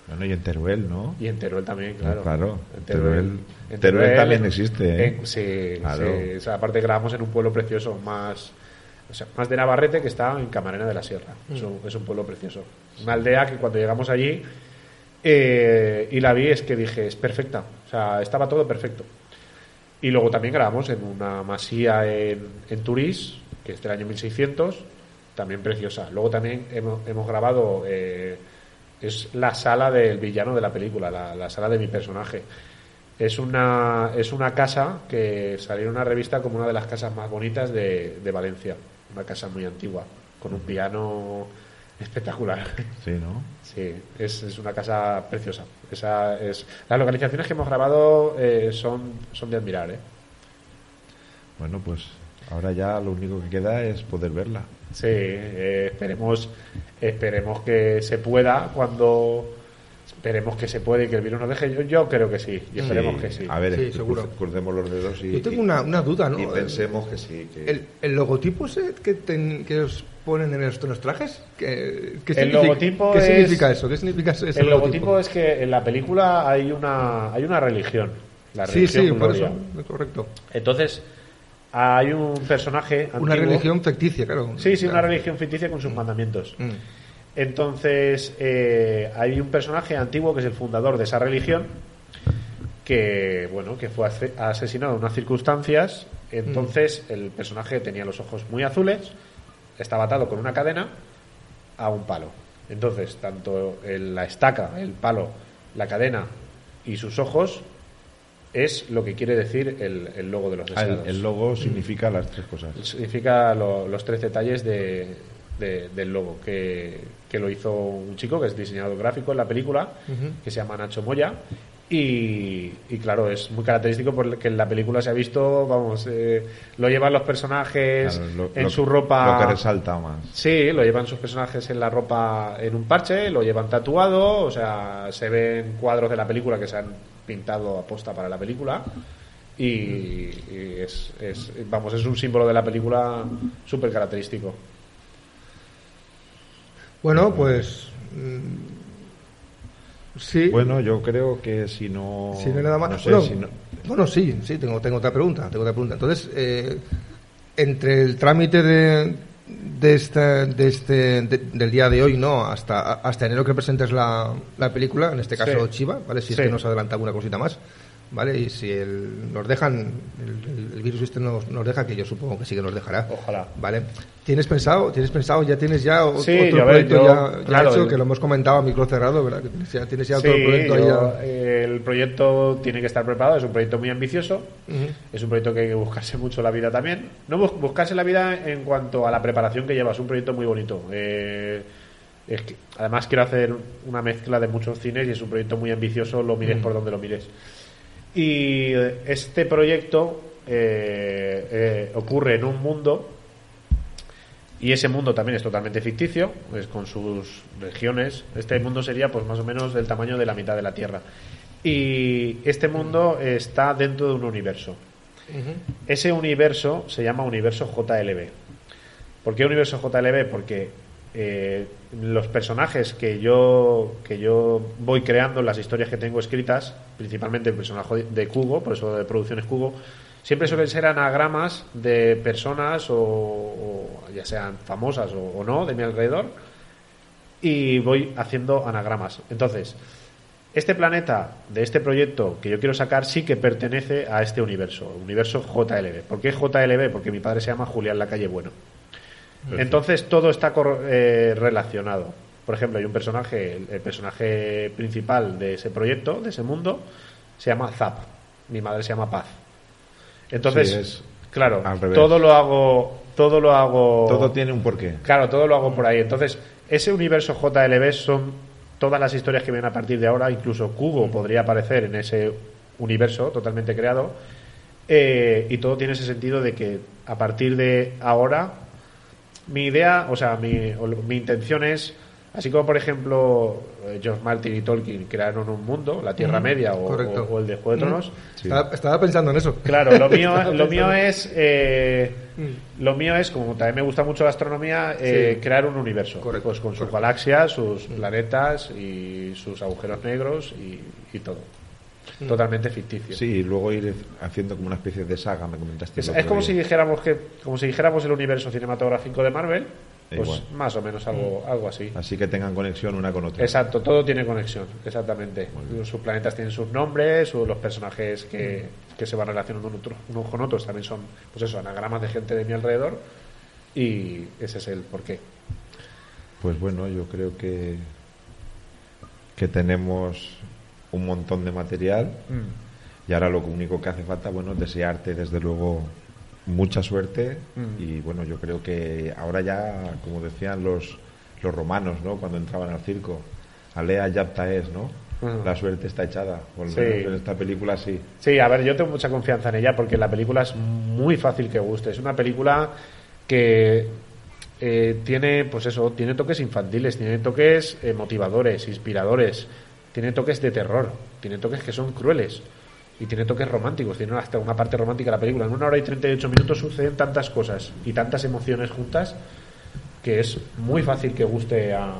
Bueno, y en Teruel, ¿no? Y en Teruel también, claro. Ah, claro. En Teruel- en Teruel también existe, ¿eh? en- sí, Claro. sí. O sea, aparte grabamos en un pueblo precioso, más, o sea, más de Navarrete, que está en Camarena de la Sierra. Es, un, es un pueblo precioso. Una aldea que cuando llegamos allí eh, y la vi es que dije, es perfecta. O sea, estaba todo perfecto. Y luego también grabamos en una masía en, en Turís, que es del año 1600, también preciosa. Luego también hemos, hemos grabado, eh, es la sala del villano de la película, la, la sala de mi personaje. Es una, es una casa que salió en una revista como una de las casas más bonitas de, de Valencia. Una casa muy antigua, con un piano espectacular. Sí, ¿no? Sí, es, es una casa preciosa. Esa es, las localizaciones que hemos grabado eh, son, son de admirar. ¿eh? Bueno, pues ahora ya lo único que queda es poder verla. Sí, eh, esperemos, esperemos que se pueda cuando esperemos que se puede y que el virus nos deje. Yo, yo creo que sí, y esperemos Sí, que sí. A ver, Sí, seguro. crucemos los dedos y, Yo tengo una, una duda, ¿no? y pensemos que sí. Que... El, el logotipo ese que, ten- que os ponen en los, en los trajes, ¿qué, qué El significa, logotipo ¿qué es- significa eso? ¿Qué significa ese El logotipo es que en la película hay una, hay una religión. La Sí, religión sí, por Gloria. eso, es correcto. Entonces, hay un personaje. Una antiguo- religión ficticia, claro. Sí, sí, una religión ficticia con sus mandamientos. Mm. Entonces, eh, hay un personaje antiguo que es el fundador de esa religión que, bueno, que fue asesinado en unas circunstancias. Entonces, el personaje tenía los ojos muy azules, estaba atado con una cadena a un palo. Entonces, tanto el- la estaca, el palo, la cadena y sus ojos es lo que quiere decir el, el logo de los Ah, el, deseados el logo significa las tres cosas. significa lo- los tres detalles de, de- del logo que, que lo hizo un chico que es diseñador gráfico en la película que se llama Nacho Moya y, y claro es muy característico porque en la película se ha visto vamos eh, lo llevan los personajes Claro, lo- en lo- su ropa Lo que resalta más. Sí, lo llevan sus personajes en la ropa en un parche, lo llevan tatuado, o sea, se ven cuadros de la película que se han pintado a posta para la película y, y es, es- vamos, es un símbolo de la película súper característico. Bueno, pues. mm, sí. Bueno, yo creo que si no. Si no hay nada más. no sé, bueno, si no- bueno, sí, sí, tengo, tengo otra pregunta. Tengo otra pregunta. Entonces, eh, entre el trámite de, de, este, de este, de- del día de hoy, ¿no? Hasta, hasta enero que presentes la, la película, en este caso Sí. Chiva, ¿vale? Si Sí. es que nos adelanta alguna cosita más, ¿vale? Y si el- nos dejan, el, el- virus este nos, nos deja, que yo supongo que sí que nos dejará. Ojalá. ¿Vale? ¿Tienes pensado, tienes pensado, ya tienes ya Sí, otro yo, proyecto yo, ya, ya claro, hecho, el- que lo hemos comentado a micro cerrado, ¿verdad? Que tienes ya, tienes ya Sí, otro proyecto yo, ya. el proyecto tiene que estar preparado, es un proyecto muy ambicioso, es un proyecto que hay que buscarse mucho la vida también. No bus- buscarse la vida en cuanto a la preparación que lleva, es un proyecto muy bonito. Eh, es que, además quiero hacer una mezcla de muchos cines y es un proyecto muy ambicioso, lo mires por donde lo mires. Y este proyecto eh, eh, ocurre en un mundo y ese mundo también es totalmente ficticio, es con sus regiones. Este mundo sería pues más o menos del tamaño de la mitad de la Tierra. Y este mundo está dentro de un universo. Ese universo se llama universo JLB. ¿Por qué universo JLB? Porque eh, los personajes que yo, que yo voy creando, las historias que tengo escritas, principalmente el personaje de Cugo, por eso de Producciones Cugo, siempre suelen ser anagramas de personas, o, ya sean famosas o, o no, de mi alrededor, y voy haciendo anagramas. Entonces, este planeta de este proyecto que yo quiero sacar sí que pertenece a este universo, universo JLB. ¿Por qué JLB? Porque mi padre se llama Julián Lacalle Bueno. Entonces todo está eh, relacionado. por ejemplo, hay un personaje, el, el personaje principal de ese proyecto, de ese mundo, se llama Zap. Mi madre se llama Paz. Entonces, Sí, es claro, todo lo hago, todo lo hago. Todo tiene un porqué. Claro, todo lo hago por ahí. Entonces, ese universo JLB son todas las historias que vienen a partir de ahora. Incluso Kubo podría aparecer en ese universo totalmente creado. Eh, y todo tiene ese sentido de que a partir de ahora, mi idea, o sea, mi, mi intención es, así como por ejemplo eh, George Martin y Tolkien crearon un mundo, la Tierra Media o, correcto. o- o el de Juego de Tronos. Sí. Estaba, estaba pensando en eso. Claro, lo mío, lo mío es eh, Mm. lo mío es, como también me gusta mucho la astronomía, eh, Sí. crear un universo. Correcto, pues con sus galaxias, sus planetas y sus agujeros negros y, y todo. Totalmente ficticio. Sí, y luego ir haciendo como una especie de saga, me comentaste. Es, como día. si dijéramos que como si dijéramos el universo cinematográfico de Marvel, pues Igual. más o menos algo, algo así. Así que tengan conexión una con otra. Exacto, todo tiene conexión, exactamente. Sus planetas tienen sus nombres, los personajes que, que se van relacionando unos, unos con otros también son, pues eso, anagramas de gente de mi alrededor y ese es el porqué. Pues bueno, yo creo que, que tenemos un montón de material y ahora lo único que hace falta, bueno, es desearte desde luego mucha suerte Mm. y bueno, yo creo que ahora ya, como decían los, los romanos, ¿no? Cuando entraban al circo, alea yapta es, ¿no? Mm. La suerte está echada, por Sí. en esta película sí. Sí, a ver, yo tengo mucha confianza en ella porque la película es muy fácil que guste. Es una película que eh, tiene, pues eso, tiene toques infantiles, tiene toques eh, motivadores, inspiradores, tiene toques de terror, tiene toques que son crueles y tiene toques románticos, tiene hasta una parte romántica la película. En una hora y 38 minutos suceden tantas cosas y tantas emociones juntas que es muy fácil que guste a,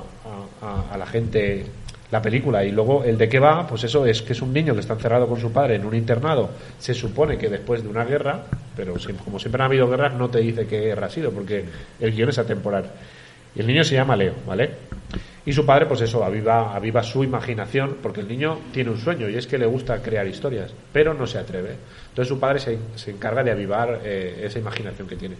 la gente la película. Y luego el de qué va pues eso es que es un niño que está encerrado con su padre en un internado. Se supone que después de una guerra pero como siempre han habido guerras no te dice qué guerra ha sido porque el guion es atemporal. Y el niño se llama Leo vale y su padre pues eso aviva aviva su imaginación porque el niño tiene un sueño y es que le gusta crear historias pero no se atreve. Entonces su padre se, se encarga de avivar eh, esa imaginación que tiene.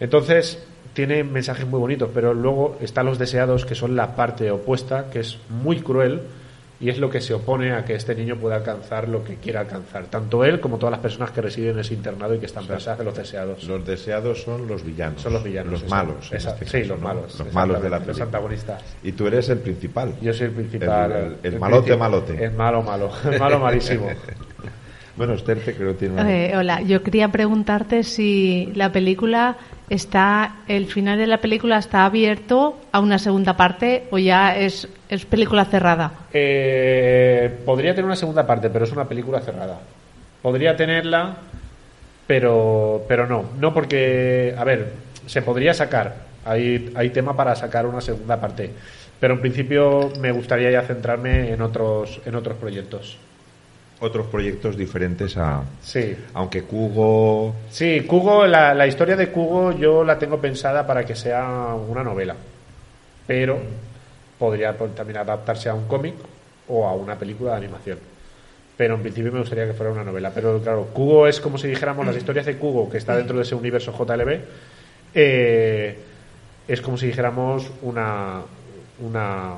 Entonces, tiene mensajes muy bonitos, pero luego están los deseados, que son la parte opuesta, que es muy cruel y es lo que se opone a que este niño pueda alcanzar lo que quiera alcanzar. Tanto él como todas las personas que residen en ese internado y que están pensadas de los deseados. Los deseados son los villanos. Son los villanos. Los malos. Esa- este sí, los ¿no? malos. Los malos de la exactamente, Los película. antagonistas. Y tú eres el principal. Yo soy el principal. El- el malote, principal. malote. El malo, malo. El malo, malísimo. Bueno, Esther creo que tiene una... Eh, hola, yo quería preguntarte si la película está, el final de la película está abierto a una segunda parte o ya es, es película cerrada. Eh, podría tener una segunda parte, pero es una película cerrada. Podría tenerla, pero, pero no. No porque, a ver, se podría sacar. Hay, hay tema para sacar una segunda parte. Pero en principio me gustaría ya centrarme en otros, en otros proyectos. Otros proyectos diferentes a... Sí. Aunque Kugo... Sí, Kugo, la, la historia de Kugo yo la tengo pensada para que sea una novela. Pero podría también adaptarse a un cómic o a una película de animación. Pero en principio me gustaría que fuera una novela. Pero claro, Kugo es como si dijéramos las historias de Kugo, que está dentro de ese universo JLB, eh, es como si dijéramos una, una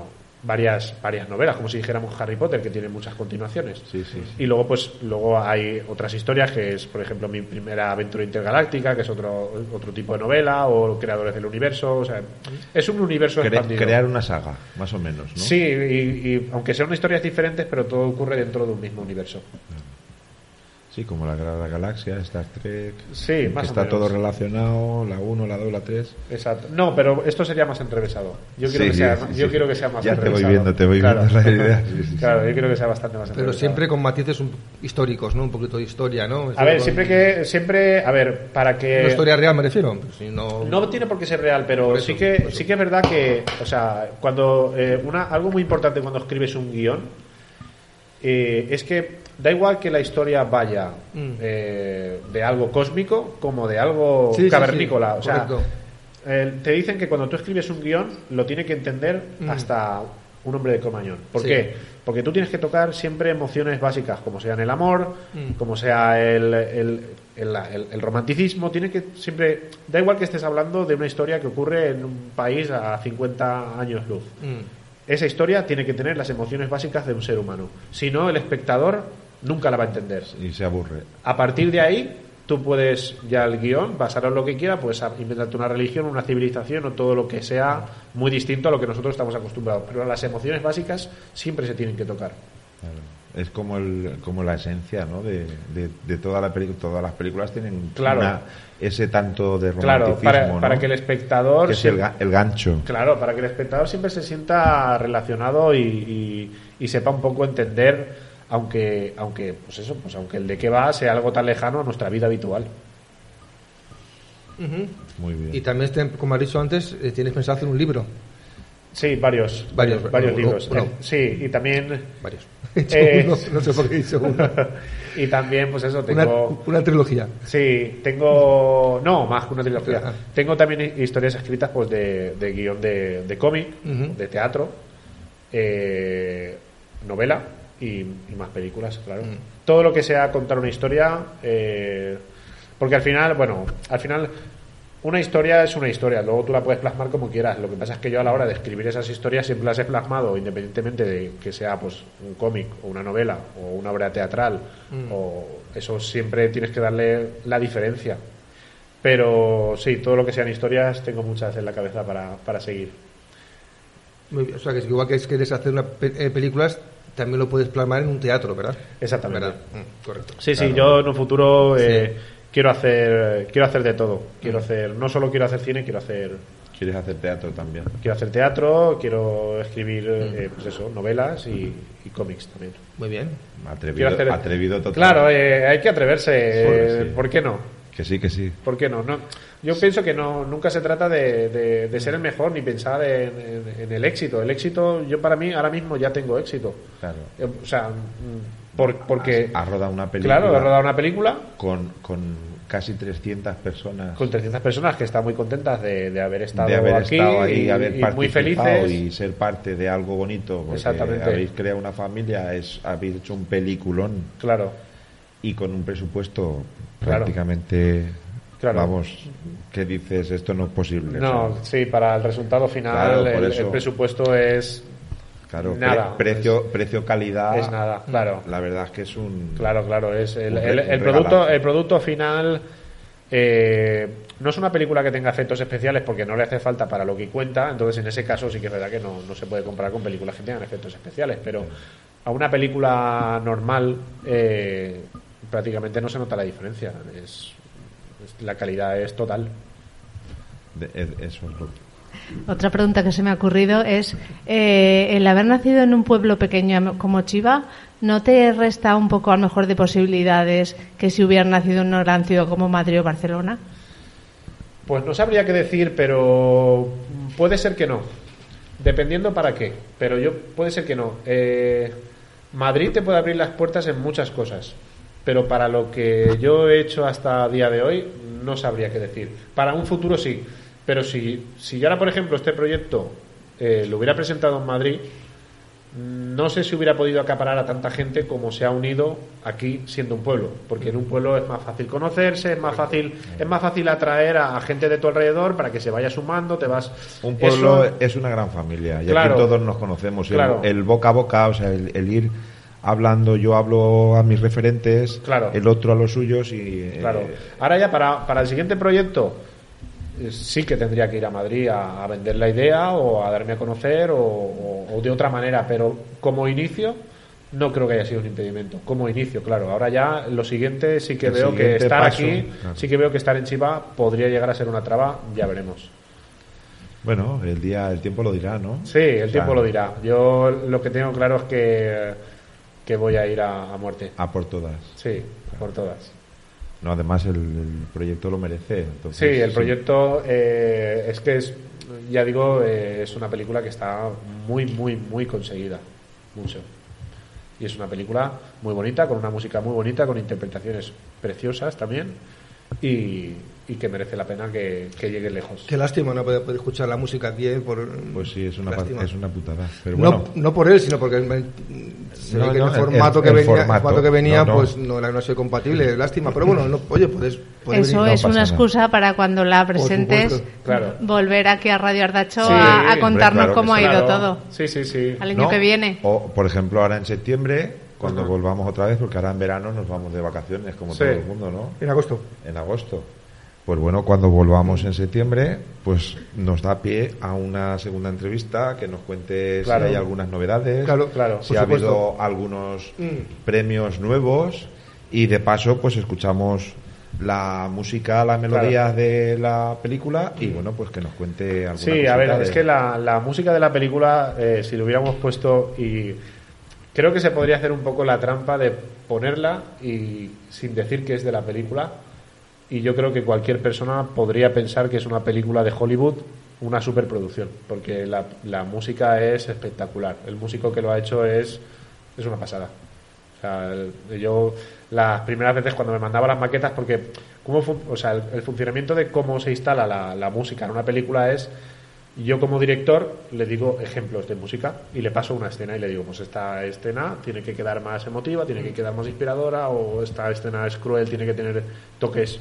varias, varias novelas, como si dijéramos Harry Potter, que tiene muchas continuaciones. Sí, sí, sí. Y luego, pues, luego hay otras historias, que es, por ejemplo, mi primera aventura intergaláctica, que es otro, otro tipo de novela, o Creadores del Universo, o sea, es un universo Cre- expandido. crear una saga, más o menos, ¿no? Sí, y, y aunque sean historias diferentes, pero todo ocurre dentro de un mismo universo. Sí, como la Gran Galaxia, Star Trek... Sí, que más o está menos. todo relacionado, la 1, la 2, la 3... Exacto. No, pero esto sería más enrevesado. Yo quiero, Sí, que, sí, sea, sí, yo sí. quiero que sea más Ya te voy enrevesado. viendo, te voy Claro. viendo la idea. Sí, sí, sí. Claro, yo quiero que sea bastante más Pero enrevesado. siempre con matices un- históricos, ¿no? Un poquito de historia, ¿no? A ver, Con- siempre que... Siempre, a ver, para que... No historia real me refiero. Si no... No tiene por qué ser real, pero eso, sí que sí que es verdad que, o sea, cuando eh, una algo muy importante cuando escribes un guion eh, es que da igual que la historia vaya Mm. eh, de algo cósmico como de algo Sí, cavernícola, sí, o sea, eh, te dicen que cuando tú escribes un guion lo tiene que entender Mm. hasta un hombre de Comañón. ¿Por qué? Porque tú tienes que tocar siempre emociones básicas, como sean el amor, Mm. como sea el, el- el, el- el romanticismo tiene que siempre. Da igual que estés hablando de una historia que ocurre en un país a 50 años luz. Esa historia tiene que tener las emociones básicas de un ser humano. Si no, el espectador nunca la va a entender. Y se aburre. A partir de ahí, tú puedes, ya el guion, basarlo en lo que quiera, pues inventarte una religión, una civilización o todo lo que sea muy distinto a lo que nosotros estamos acostumbrados. Pero las emociones básicas siempre se tienen que tocar. Claro. Es como el, como la esencia, ¿no? De, de, de toda la. Todas las películas tienen Claro. una- ese tanto de Claro, romanticismo, para, ¿no? para que el espectador... Que es el, ga- el gancho. Claro, para que el espectador siempre se sienta relacionado y, y- y sepa un poco entender, aunque, aunque, pues eso, pues aunque el de qué va sea algo tan lejano a nuestra vida habitual. Ujú. Muy bien. Y también, este, como has dicho antes, eh, tienes pensado hacer un libro. Sí, varios, Varios, varios libros. no. Sí, y también, Varios. Eh, Uno, no sé por qué he dicho uno. y también, pues eso, tengo, una trilogía. sí, tengo, no, más que una trilogía. Ah. Tengo también historias escritas, pues de, de guion de, de cómic, de teatro, eh, novela y, y más películas, claro. Mm. Todo lo que sea contar una historia, eh, porque al final, bueno, al final una historia es una historia, luego tú la puedes plasmar como quieras. Lo que pasa es que yo a la hora de escribir esas historias siempre las he plasmado, independientemente de que sea pues un cómic o una novela o una obra teatral, Mm. o eso siempre tienes que darle la diferencia. Pero sí, todo lo que sean historias tengo muchas en la cabeza para, para seguir. Muy bien, O sea, que es igual que es quieres hacer una eh, películas, también lo puedes plasmar en un teatro, ¿verdad? Exactamente. ¿Verdad? Mm, correcto. Sí, sí, yo en un futuro eh, Sí. quiero hacer quiero hacer de todo. Quiero hacer no solo quiero hacer cine, quiero hacer ¿Quieres hacer teatro también? quiero hacer teatro, quiero escribir eh, pues eso, novelas y, y cómics también. Muy bien. Atrevido, hacer- atrevido total. Claro, eh, hay que atreverse. eh, sí. ¿Por qué no? Que sí, que sí. ¿Por qué no? no yo pienso que no nunca se trata de, de- de ser el mejor ni pensar en, en- en el éxito. El éxito, yo para mí ahora mismo ya tengo éxito. Claro. Eh, O sea, mm, por- porque Has rodado una película. claro, he rodado una película con, con casi 300 personas. con 300 personas que están muy contentas de, de haber estado de haber aquí estado ahí, y, haber y muy felices. y ser parte de algo bonito. Porque Exactamente. Habéis creado una familia, es, habéis hecho un peliculón Claro, y con un presupuesto. Prácticamente. Claro. Vamos, que dices, esto no es posible. no, sí, para el resultado final Claro, el, presupuesto es claro, pre- nada, precio, precio calidad. es nada, claro. La verdad es que es un. Claro, claro, es el, producto, el producto final eh, no es una película que tenga efectos especiales porque no le hace falta para lo que cuenta, entonces en ese caso sí que es verdad que no, no se puede comparar con películas que tengan efectos especiales, pero a una película normal eh, prácticamente no se nota la diferencia, es, es- la calidad es total. de- es- eso es lo Otra pregunta que se me ha ocurrido es, eh, el haber nacido en un pueblo pequeño como Chiva, ¿no te resta un poco a lo mejor de posibilidades que si hubieras nacido en una gran ciudad como Madrid o Barcelona? Pues no sabría qué decir, pero puede ser que no. Dependiendo para qué. Pero yo puede ser que no. Eh, Madrid te puede abrir las puertas en muchas cosas. Pero para lo que yo he hecho hasta día de hoy, no sabría qué decir. Para un futuro sí. Pero si, si yo ahora, por ejemplo, este proyecto eh, lo hubiera presentado en Madrid, no sé si hubiera podido acaparar a tanta gente como se ha unido aquí siendo un pueblo, porque en un pueblo es más fácil conocerse, es más fácil, es más fácil atraer a, a gente de tu alrededor para que se vaya sumando, te vas. Un pueblo Eso- es una gran familia y Claro. aquí todos nos conocemos. El- Claro. El, boca a boca, o sea, el, el ir hablando, yo hablo a mis referentes, Claro. el otro a los suyos y... eh, Claro. Ahora ya para, para el siguiente proyecto eh, sí que tendría que ir a Madrid a, a vender la idea o a darme a conocer o, o- o de otra manera, pero como inicio no creo que haya sido un impedimento. Como inicio, claro. Ahora ya lo siguiente sí que El veo que estar paso, aquí, claro. sí que veo que estar en Chiva podría llegar a ser una traba, ya veremos. Bueno, el día, el tiempo lo dirá, ¿no? Sí, el O sea, tiempo lo dirá. Yo lo que tengo claro es que, que voy a ir a, a muerte. A por todas. Sí, por todas. No, además el, el proyecto lo merece. Sí, el proyecto eh, es que es, ya digo, eh, es una película que está muy, muy, muy conseguida. Mucho. Y es una película muy bonita, con una música muy bonita, con interpretaciones preciosas también. Y, y que merece la pena que, que llegue lejos. Qué lástima no poder, poder escuchar la música aquí. eh, Por, Pues sí, es una, lástima. es una putada. Pero bueno, no, no por él, sino porque el, se No, ve que no, el el- formato el- que el venía, el formato. formato que venía No, no. pues no era no ha sido compatible, lástima. Pero bueno, no, oye, puedes, puedes Eso venir. es una nada. excusa para cuando la presentes. Claro. volver aquí a Radio Ardacho Sí, a, a hombre, contarnos claro que cómo ha ido Claro. todo. Sí, sí, sí. Al año ¿no? que viene. O, por ejemplo, ahora en septiembre, cuando volvamos otra vez, porque ahora en verano nos vamos de vacaciones, como Sí. todo el mundo, ¿no? En agosto. En agosto. Pues bueno, cuando volvamos en septiembre, pues nos da pie a una segunda entrevista que nos cuente Claro. si hay algunas novedades, Claro, claro, si ha supuesto. habido algunos Mm. premios nuevos y de paso, pues escuchamos la música, las melodías de la película y bueno, pues que nos cuente alguna Sí, a ver, de- es que la, la música de la película, eh, si lo hubiéramos puesto y creo que se podría hacer un poco la trampa de ponerla y sin decir que es de la película y yo creo que cualquier persona podría pensar que es una película de Hollywood, una superproducción, porque la, la música es espectacular. El músico que lo ha hecho es, es una pasada. O sea, yo las primeras veces cuando me mandaba las maquetas, porque cómo o sea, el, el funcionamiento de cómo se instala la, la música en una película es, yo como director le digo ejemplos de música y le paso una escena y le digo, pues esta escena tiene que quedar más emotiva, tiene que quedar más inspiradora o esta escena es cruel, tiene que tener toques.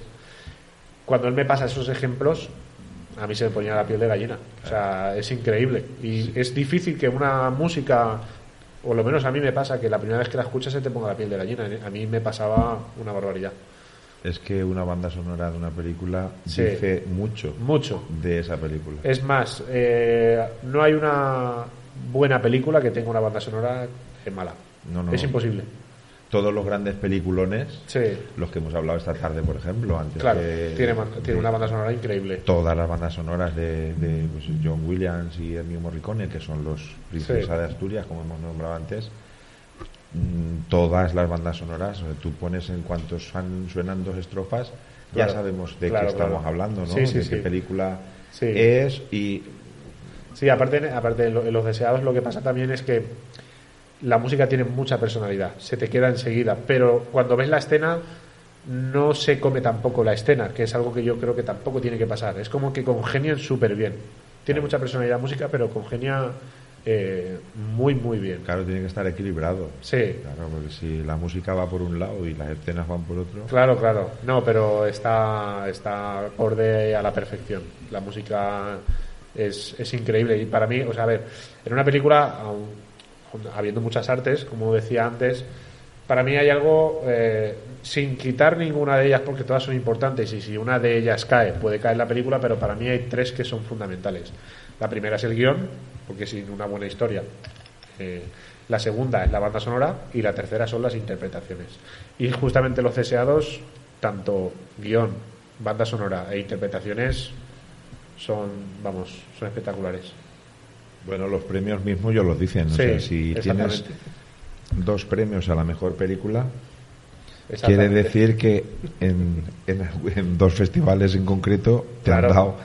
Cuando él me pasa esos ejemplos, a mí se me ponía la piel de gallina. O sea, es increíble. Y es difícil que una música, o lo menos a mí me pasa, que la primera vez que la escuchas se te ponga la piel de gallina. A mí me pasaba una barbaridad. Es que una banda sonora de una película Sí. dice mucho Mucho. de esa película. Es más, eh, no hay una buena película que tenga una banda sonora eh, mala. No, no. Es imposible. Todos los grandes peliculones, Sí, los que hemos hablado esta tarde, por ejemplo, antes claro. de- tiene, una banda sonora increíble. todas las bandas sonoras de, de, pues, John Williams y Ennio Morricone, que son los princesa Sí. de Asturias, como hemos nombrado antes, mm, todas las bandas sonoras, tú pones en cuanto suan- suenan dos estrofas, Claro, ya sabemos de claro, qué estamos hablando, ¿no? Sí, de qué película es y Sí, aparte, aparte en los deseados, lo que pasa también es que la música tiene mucha personalidad, se te queda enseguida, pero cuando ves la escena no se come tampoco la escena, que es algo que yo creo que tampoco tiene que pasar. Es como que congenian súper bien. Tiene mucha personalidad la música, pero congenia eh, muy, muy bien. claro, tiene que estar equilibrado. Sí, Claro, porque si la música va por un lado y las escenas van por otro, Claro, claro. No, pero está, está acorde a la perfección. La música es, es increíble. Y para mí, o sea, a ver, en una película, habiendo muchas artes, como decía antes, para mí hay algo, eh, sin quitar ninguna de ellas, porque todas son importantes, y si una de ellas cae, puede caer la película, pero para mí hay tres que son fundamentales. La primera es el guion, porque sin una buena historia. eh, la segunda es la banda sonora y la tercera son las interpretaciones. Y justamente los deseados, tanto guion, banda sonora e interpretaciones, son, vamos, son espectaculares. Bueno, los premios mismos yo los dicen. o Sí, sea, si tienes dos premios a la mejor película, Quiere decir que en, en- en dos festivales en concreto te Claro. han dado.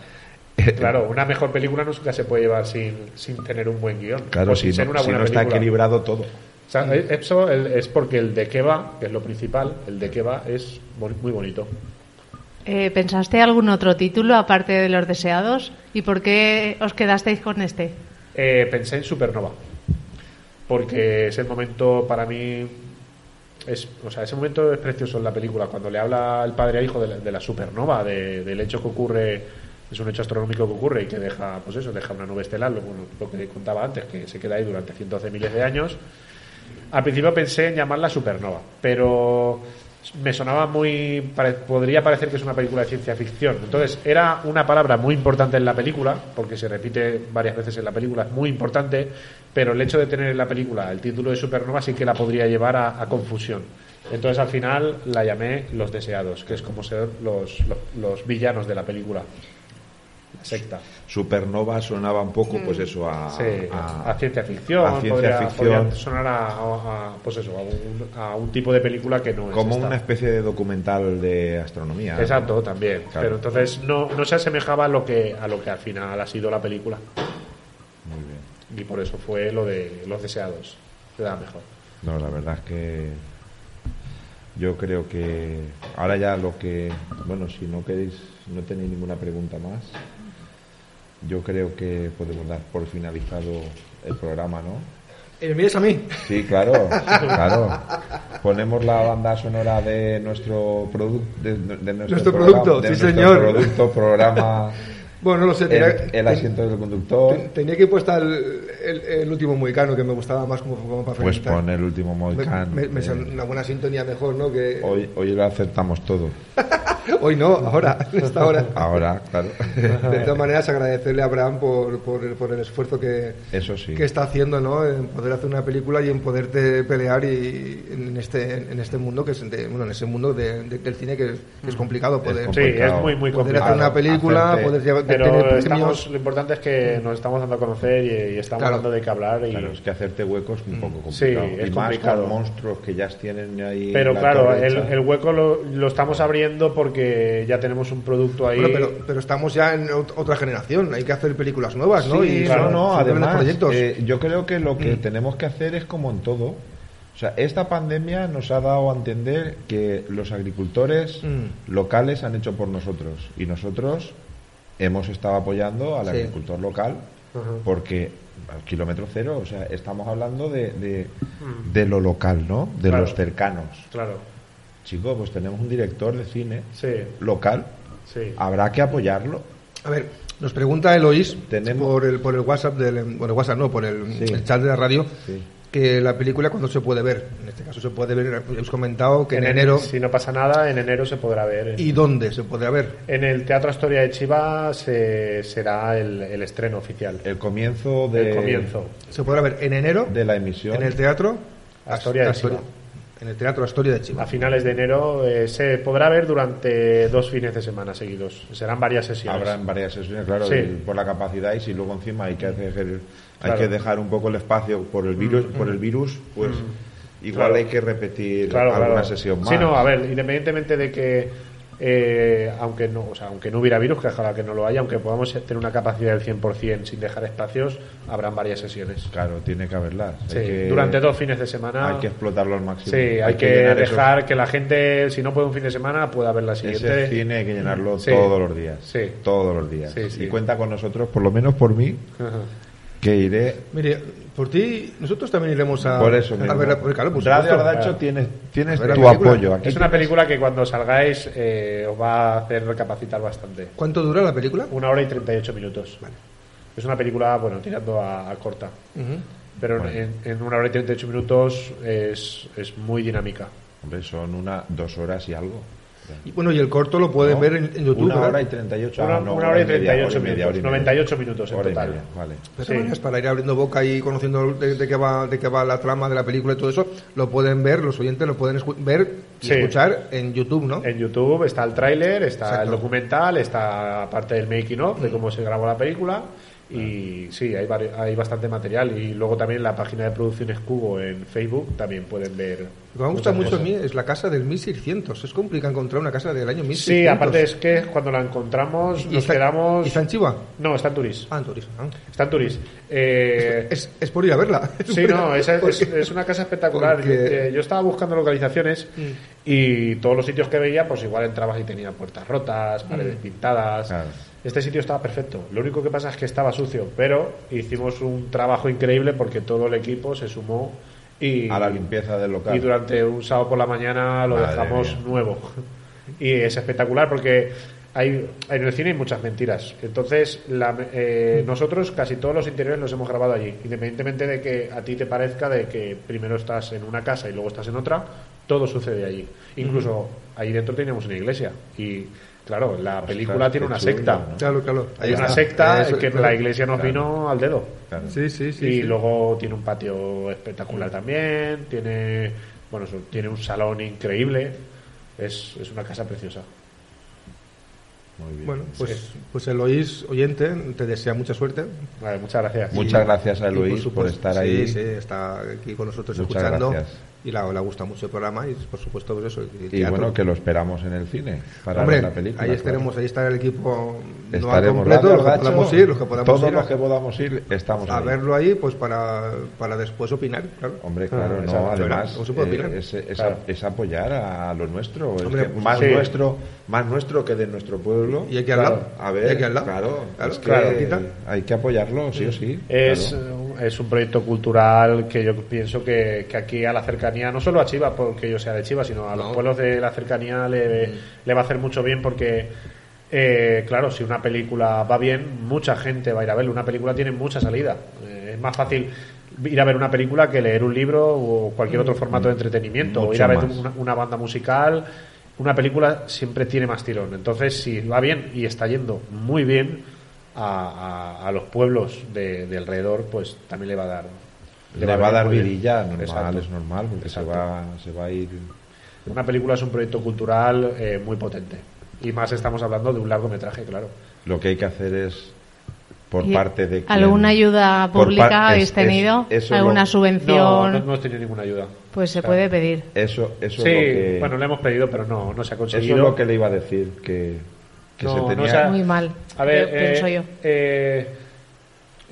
Claro, una mejor película nunca se puede llevar sin, sin tener un buen guion. Claro, o sin si ser no, una si buena no está película. equilibrado todo. O sea, eso el- es porque el de qué va, que es lo principal, el de qué va es muy bonito. Eh, ¿Pensaste algún otro título aparte de los deseados? ¿Y por qué os quedasteis con este? Eh, pensé en Supernova, porque es el momento para mí, es, o sea, ese momento es precioso en la película, cuando le habla el padre a hijo de la, de la supernova, de- del hecho que ocurre, es un hecho astronómico que ocurre y que deja, pues eso, deja una nube estelar, lo, lo que contaba antes, que se queda ahí durante cientos de miles de años. Al principio pensé en llamarla Supernova, pero me sonaba muy. podría parecer que es una película de ciencia ficción. Entonces, era una palabra muy importante en la película, porque se repite varias veces en la película, es muy importante, pero el hecho de tener en la película el título de Supernova sí que la podría llevar a, confusión. Entonces, al final la llamé Los Deseados, que es como ser los, los villanos de la película. Secta. Supernova sonaba un poco, pues eso, a, Sí, a- a, ciencia ficción. a ciencia podría, ficción. podría sonar a, a- a, pues eso, a un, a un tipo de película que no es como una especie de documental de astronomía. ¿no? Exacto, también. Claro. Pero entonces no, no se asemejaba a lo que a lo que al final ha sido la película. Muy bien. Y por eso fue lo de los deseados. Queda mejor. No, la verdad es que Yo creo que ahora ya lo que, bueno, si no queréis, no tenéis ninguna pregunta más, yo creo que podemos dar por finalizado el programa, ¿no? ¿Me mires a mí? Sí, claro, claro. Ponemos la banda sonora de nuestro producto, de, de nuestro, Nuestro programa- producto, de sí, nuestro señor. producto, programa, Bueno, no lo sé. el, tenía- el asiento del conductor. ten- Tenía que ir puesta el, el- el último Moicano, que me gustaba más como, como para Pues pon el último Me, Mohicano. me- me Eh, una buena sintonía mejor, ¿no? Que hoy, hoy lo acertamos todo. hoy no, ahora, en esta hora. Ahora, claro. De todas maneras, agradecerle a Abraham por, por, el, por el esfuerzo que, Eso sí. que está haciendo ¿no? en poder hacer una película y en poderte pelear y en este en este mundo que es de- bueno en ese mundo de- de- del cine que es, que es complicado poder Es Sí, es complicado. muy, muy poder complicado. hacer una película hacerte- poder llevar, Pero tener estamos, premios lo importante es que nos estamos dando a conocer y, y estamos Claro. dando de qué hablar. Y, Claro, es que hacerte huecos es un poco Mm. Sí, complicado. es y complicado. más con monstruos que ya tienen ahí. Pero la claro, el, el hueco lo, lo estamos abriendo porque ya tenemos un producto ahí. Bueno, pero, pero estamos ya en ot- otra generación hay que hacer películas nuevas ¿no? Sí, y claro, son- no, además, proyectos eh, yo creo que lo que Mm. tenemos que hacer es como en todo. O sea, esta pandemia nos ha dado a entender que los agricultores Mm. locales han hecho por nosotros y nosotros hemos estado apoyando al Sí. agricultor local porque al kilómetro cero, o sea, estamos hablando de, de, de lo local, ¿no? De Claro. los cercanos. Claro, Chicos, pues tenemos un director de cine sí, local, sí. habrá que apoyarlo. a ver nos pregunta Eloís Tenemos- por el por el WhatsApp del bueno WhatsApp no por el, Sí. el chat de la radio Sí. que la película cuando se puede ver en este caso se puede ver hemos comentado que en, En enero Si no pasa nada, en enero se podrá ver. En, y dónde se podrá ver en el Teatro Astoria de Chiva se, será el, el estreno oficial. El comienzo de, el comienzo. se podrá ver en enero de la emisión. en el teatro Astoria de Astoria. En el teatro Astoria de Chiva A finales de enero eh, se podrá ver durante dos fines de semana seguidos. Serán varias sesiones. Habrá en varias sesiones, claro, Sí. por la capacidad y si luego encima hay que hacer, hay Claro. que dejar un poco el espacio por el virus, por el virus, pues igual Claro. hay que repetir Claro, alguna claro. sesión más. Sí, no, a ver, independientemente de que eh, aunque no, o sea, aunque no hubiera virus, que ojalá que no lo haya, aunque podamos tener una capacidad del 100% sin dejar espacios, habrán varias sesiones. Claro, tiene que haberlas. Sí, Hay que- durante dos fines de semana. Hay que explotarlo al máximo. Sí, hay, que, llenar esos- dejar que la gente, si no puede un fin de semana, pueda ver la siguiente. Ese cine hay que llenarlo Sí. todos los días. Sí. Todos los días. Sí, sí. Y cuenta con nosotros, por lo menos por mí, Ajá. que iré mire por ti nosotros también iremos a por eso a verla porque, claro, por Radio. Ardacho tienes, ver tu película. apoyo. Aquí Es una película que cuando salgáis eh, os va a hacer recapacitar bastante. ¿cuánto dura la película? Una hora y 38 minutos. Es una película, bueno, tirando a, a corta. Pero en, en una hora y 38 minutos es, es muy dinámica. Hombre, son una, dos horas y algo. Y bueno, y el corto lo pueden ¿No? ver en, en YouTube. Una ¿verdad? hora y 38 Una, ah, no, una hora y media, 38 hora y media, minutos. hora y media. 98 minutos en Hora y total. media, Vale. Todas Sí. maneras, para ir abriendo boca y conociendo de, de qué va, de qué va la trama de la película y todo eso, lo pueden ver, los oyentes lo pueden escu- ver y Sí. escuchar en YouTube, ¿no? En YouTube está el tráiler, está Exacto. el documental, está parte del making of de cómo se grabó la película y sí, hay, hay bastante material y luego también la página de producciones Cubo en Facebook también pueden ver. Lo que me gusta mucho a mí es la casa del 1600. Es complicado encontrar una casa del año 1600. Sí, aparte es que cuando la encontramos ¿Y nos está- quedamos... ¿Y está en Chiva? No, está en Turís. Ah, en Torís. Ah. Está en Turís. Eh, Es, es por ir a verla. Sí, no, esa es, es una casa espectacular. porque- Eh, Yo estaba buscando localizaciones y todos los sitios que veía, pues igual entrabas y tenía puertas rotas, paredes pintadas. Claro. Este sitio estaba perfecto. Lo único que pasa es que estaba sucio, pero hicimos un trabajo increíble porque todo el equipo se sumó y, A la limpieza del local. y durante un sábado por la mañana lo Madre dejamos mía. nuevo. Y es espectacular porque hay, en el cine hay muchas mentiras. Entonces, la- eh, nosotros casi todos los interiores los hemos grabado allí. Independientemente de que a ti te parezca de que primero estás en una casa y luego estás en otra, todo sucede allí. Incluso ahí dentro teníamos una iglesia. Y claro, la película tiene una chulo, secta. ¿no? Claro, claro. Hay una secta Eso, que claro. la iglesia nos Claro. vino al dedo. Claro. Sí, sí, sí. y sí. luego tiene un patio espectacular también, tiene bueno, tiene un salón increíble. Es, es una casa preciosa. Muy bien. Bueno, pues, pues Eloís, oyente, te desea mucha suerte. Vale, muchas gracias. Muchas gracias a Luis por, estar sí, ahí. Sí, está aquí con nosotros Muchas escuchando. gracias. Y la, le gusta mucho el programa y por supuesto pues eso. el Y bueno, que lo esperamos en el cine para Hombre, ver la película. ahí claro. estaremos, ahí estará el equipo no al Estaremos completo, Radio los que podamos ir, los que podamos todos ir, los que podamos ir, estamos a ahí. verlo ahí, pues para, para después opinar, claro. Hombre, claro, Ah, no, exacto, además ¿cómo se puede eh, opinar? es, es- Claro. es apoyar a lo nuestro, es Hombre, que pues más sí. nuestro, más nuestro que de nuestro pueblo. Y aquí al Claro. lado. A ver, aquí al lado. claro, Claro, es que claro, hay que apoyarlo, sí o sí. Es, claro. Es un proyecto cultural que yo pienso que, que aquí a la cercanía, no solo a Chivas, porque yo sea de Chivas, sino a los pueblos de la cercanía le, le va a hacer mucho bien porque, eh, claro, si una película va bien, mucha gente va a ir a verla. Una película tiene mucha salida. Eh, es más fácil ir a ver una película que leer un libro o cualquier otro formato de entretenimiento. o ir a ver una, una banda musical. Una película siempre tiene más tirón. Entonces, si va bien y está yendo muy bien a, a- a los pueblos de, de alrededor, pues también le va a dar. Le va a dar vidilla, normal, Exacto. es normal, porque se va, se va a ir. Una película es un proyecto cultural eh, muy potente. Y más estamos hablando de un largometraje, claro. Lo que hay que hacer es, por ¿Y parte de. quien- ¿Alguna ayuda pública habéis es- tenido? eso ¿Alguna lo- subvención? No, no, no hemos tenido ninguna ayuda. Pues se O sea, puede pedir. Eso, eso Sí, es lo que. bueno, le hemos pedido, pero no, no se ha eso conseguido. es lo que le iba a decir, que, que No, se no Muy mal, A ver, pienso eh, yo. eh,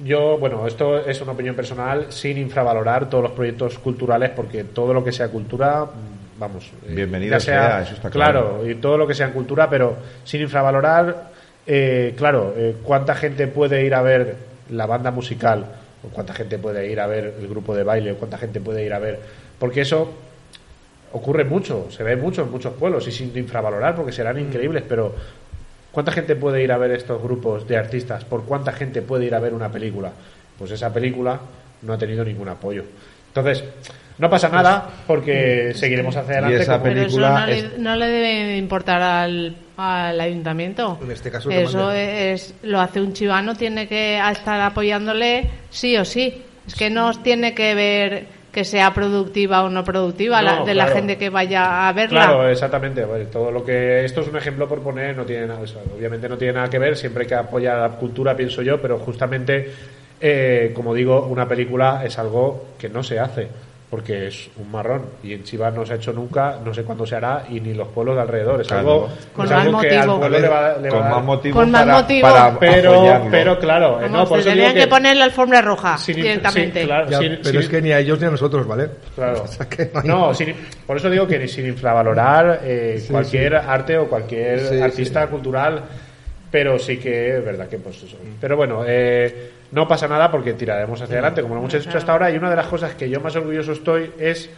yo, bueno, esto es una opinión personal, sin infravalorar todos los proyectos culturales, porque todo lo que sea cultura, mm, vamos. eh, Bienvenido sea, eso está claro. claro. y todo lo que sea en cultura, pero sin infravalorar, eh, claro, eh, cuánta gente puede ir a ver la banda musical, o cuánta gente puede ir a ver el grupo de baile, o cuánta gente puede ir a ver. Porque eso ocurre mucho, se ve mucho en muchos pueblos y sin infravalorar porque serán increíbles, pero ¿cuánta gente puede ir a ver estos grupos de artistas? ¿Por cuánta gente puede ir a ver una película? Pues esa película no ha tenido ningún apoyo. Entonces, no pasa nada porque seguiremos hacia adelante. esa como- Pero eso película no le, no le debe importar al, al ayuntamiento. En este caso, eso es lo hace un chivano, tiene que estar apoyándole sí o sí. Es que no tiene que ver que sea productiva o no productiva la- de la gente que vaya a verla. Claro, exactamente. Bueno, todo lo que esto es un ejemplo por poner, no tiene nada, o sea, obviamente no tiene nada que ver. Siempre hay que apoyar a la cultura, pienso yo, pero justamente, eh, como digo, una película es algo que no se hace porque es un marrón y en Chivas no se ha hecho nunca, no sé cuándo se hará y ni los pueblos de alrededor. Es Claro. algo, Con es más algo que al motivo. pueblo le va, le va con más motivo Con más para, motivo. para pero, apoyarlo. pero claro, eh, Vamos, no, por se eso digo que, que poner la alfombra roja sin- directamente. sí, claro, Ya, sin- pero sin- es que ni a ellos ni a nosotros, ¿vale? Claro. O sea que no hay- No, sin- por eso digo que ni sin infravalorar eh, Sí, cualquier arte o cualquier Sí, artista cultural, pero sí que es verdad que pues eso. Pero bueno, eh, no pasa nada porque tiraremos hacia adelante, como lo hemos hecho hasta ahora. Y una de las cosas que yo más orgulloso estoy es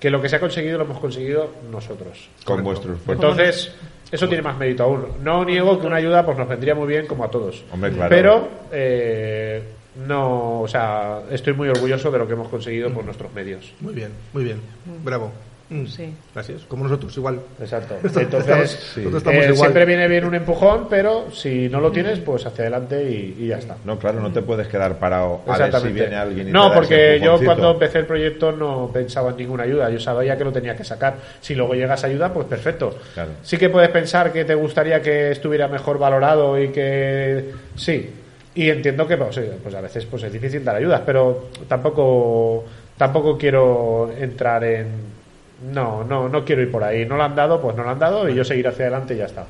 que lo que se ha conseguido lo hemos conseguido nosotros. con vuestro esfuerzo. Entonces, eso tiene más mérito aún. No niego que una ayuda pues nos vendría muy bien como a todos. Hombre, claro. Pero eh, no, o sea, estoy muy orgulloso de lo que hemos conseguido por nuestros medios. Muy bien, muy bien. Bravo. Mm. Sí. Gracias. Como nosotros, igual. Exacto. Estamos- Entonces, sí. eh, igual. siempre viene bien un empujón, pero si no lo tienes, pues hacia adelante y, y ya está. No, claro, no te puedes quedar parado a ver si Exactamente. viene alguien y no, te da ese porque yo cuando empecé el proyecto no pensaba en ninguna ayuda. Yo sabía que lo tenía que sacar. Si luego llegas ayuda, pues perfecto. Claro. Sí que puedes pensar que te gustaría que estuviera mejor valorado y que sí. Y entiendo que pues, pues a veces pues es difícil dar ayudas, pero tampoco tampoco quiero entrar en no, no, no quiero ir por ahí. No lo han dado, pues no lo han dado y yo seguir hacia adelante y ya está.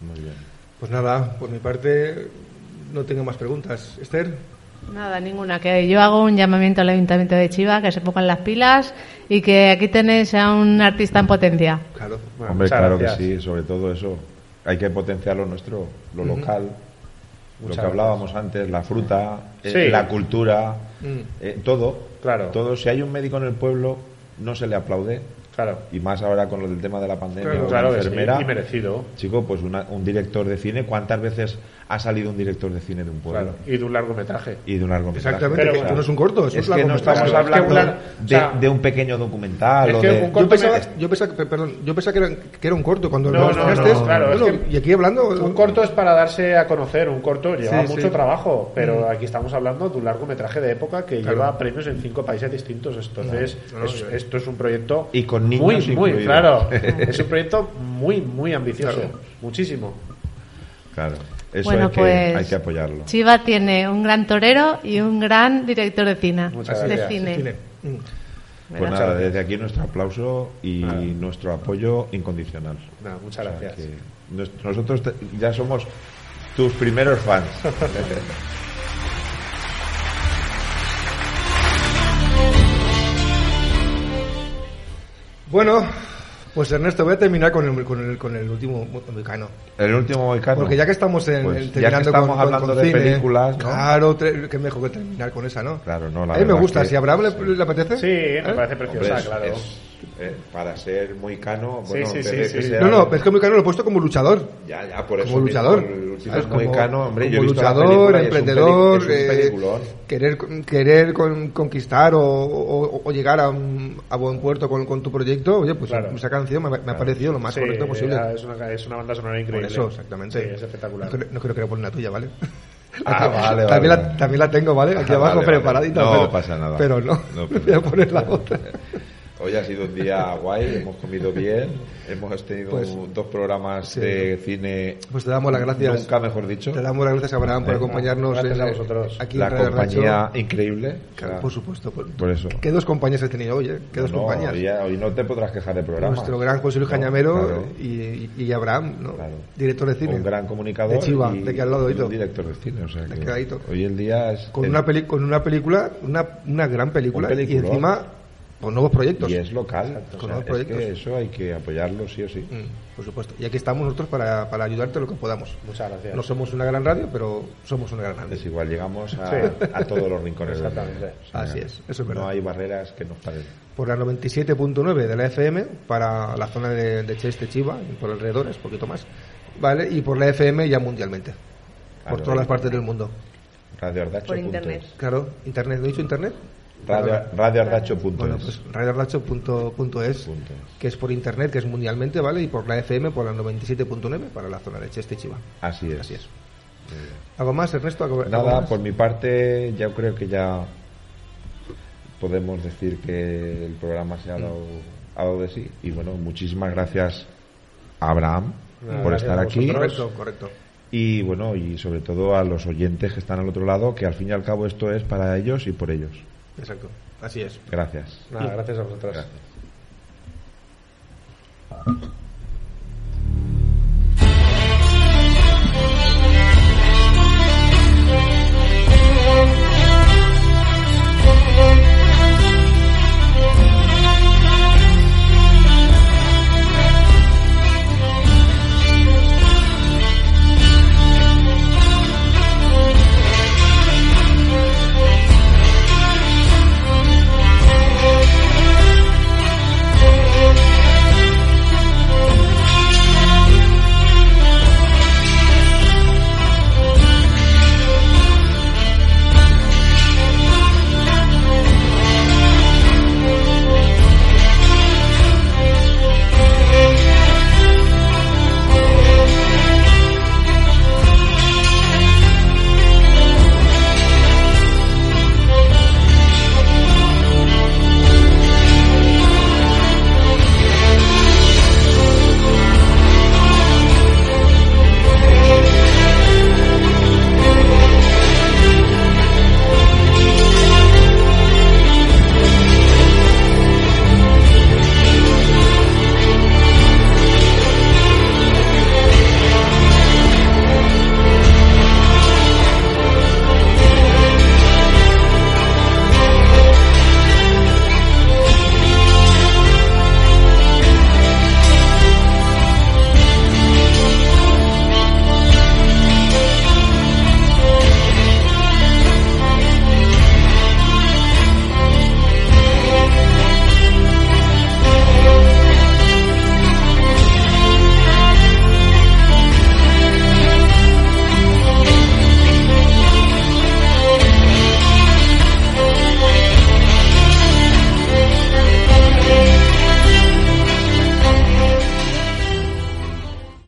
Muy bien. Pues nada, por mi parte no tengo más preguntas. Esther, Nada, ninguna. Que yo hago un llamamiento al Ayuntamiento de Chiva, que se pongan las pilas y que aquí tenéis a un artista en potencia. claro. Bueno, Hombre, claro gracias. que sí, sobre todo eso. Hay que potenciar lo nuestro, lo local, lo Muchas que hablábamos antes, la fruta, eh, la cultura, Mm. eh, todo. Claro. Todo. Si hay un médico en el pueblo, no se le aplaude. Claro. Y más ahora con lo del tema de la pandemia, Claro, Claro sí, enfermera. y merecido. Chico, pues una- un director de cine, ¿cuántas veces ha salido un director de cine de un pueblo? Claro. Y de un largometraje. Y de un largometraje. Exactamente, Pero que no es un corto, eso Es es, que no estamos Claro, es que hablando un de, o sea, de un pequeño documental es o que de... un Yo pensaba, me- yo pensaba, que- perdón, yo pensaba que, era, que era un corto cuando No, lo no, enseñaste. no, claro, es Bueno, que- y aquí hablando. Un corto es para darse a conocer, un corto lleva Sí, mucho sí. trabajo, pero aquí estamos hablando de un largometraje de época que Claro. lleva premios en cinco países distintos. Entonces, No, no, es- esto es un proyecto Y con niños muy, muy claro. es un proyecto muy, muy ambicioso, Claro. muchísimo. Claro, eso bueno, hay, que, pues hay que apoyarlo. Chiva tiene un gran torero y un gran director de cine. Muchas de gracias. cine. Cine. Pues Verás. nada, desde aquí nuestro aplauso y Nada. nuestro apoyo incondicional. Nada, muchas O sea, gracias. nosotros te- ya somos tus primeros fans. Bueno, pues Ernesto, voy a terminar con el, con el, con el último mexicano. El último Moicano. Porque ya que estamos en, Pues en ya que terminando estamos con, hablando con de cine, películas, ¿no? claro, que mejor que terminar con esa, ¿no? Claro, no, la a mí me gusta, que- si a Abraham le- sí. le, apetece. Sí, me ¿eh? parece Hombre, preciosa, es- claro. es, eh, para ser Moicano, bueno, sí, sí, sí, que sí. sea- No, no, pero es que Mexicano lo he puesto como luchador. Ya, ya, por eso. como luchador. ¿sabes? Como- Moicano, hombre, yo he como visto luchador, emprendedor, peli- es un eh, querer, querer con- conquistar o, o- o llegar a, un- a buen puerto con, con tu proyecto. Oye, pues Claro. esa canción me, me ha parecido lo más Sí, correcto posible. ya Es una, es una banda sonora Por increíble. eso, exactamente. Sí, es espectacular. No, creo- no creo que le poner la tuya, ¿vale? Ah, vale, también, vale. La, también la tengo, ¿vale? Aquí Ah, abajo vale, preparadita. No pero, pasa nada. Pero no, No voy pasa a poner la otra. Hoy ha sido un día guay, hemos comido bien, hemos tenido Pues, dos programas sí. de cine. Pues te damos las gracias. Nunca mejor dicho. Te damos las gracias, Abraham, por acompañarnos gracias en- a vosotros. aquí La en compañía Racho. increíble. Claro, por supuesto. Por, por eso. ¿Qué dos compañías he tenido hoy, eh? ¿Qué dos no, compañías? Hoy, hoy no te podrás quejar de programa. Nuestro gran José Luis No, Cañamero claro. y, y Abraham, ¿no? Claro. Director de cine. Un gran comunicador. De Chiva, y, de aquí al lado, un director de cine. O sea que hoy el día es. Con el- una, peli con una película, una, una gran película, Un y encima con nuevos proyectos. Y es local. o Con sea, nuevos es proyectos. que eso hay que apoyarlo sí o sí. Mm, por supuesto. Y aquí estamos nosotros para, para ayudarte lo que podamos. Muchas gracias. No somos una gran radio, pero somos una gran radio. Es igual, llegamos a, Sí. a todos los rincones del Exactamente. mundo. O sea, Así es, eso es verdad. No hay barreras que nos paren. Por la 97.9 de la FM, para la zona de, de Cheste, Chiva, y por alrededores, poquito más. ¿Vale? Y por la FM ya mundialmente. Claro. por todas las partes del mundo. Radio Ardacho. Por internet. Claro, internet, ¿no he dicho internet? Radio. Bueno, pues radioardacho.es, Punto es. que es por internet, que es mundialmente, ¿vale? Y por la FM, por la 97.9, para la zona de Cheste, Chiva. Así es. Así es. ¿Algo más, Ernesto? ¿Algo- algo Nada, más? por mi parte, yo creo que ya podemos decir que el programa se ha dado, ha dado de sí. Y bueno, muchísimas gracias a Abraham Nada, por estar aquí. Correcto, correcto. Y bueno, y sobre todo a los oyentes que están al otro lado, que al fin y al cabo esto es para ellos y por ellos. Exacto. Así es. Gracias. Nada, gracias a vosotros. Gracias.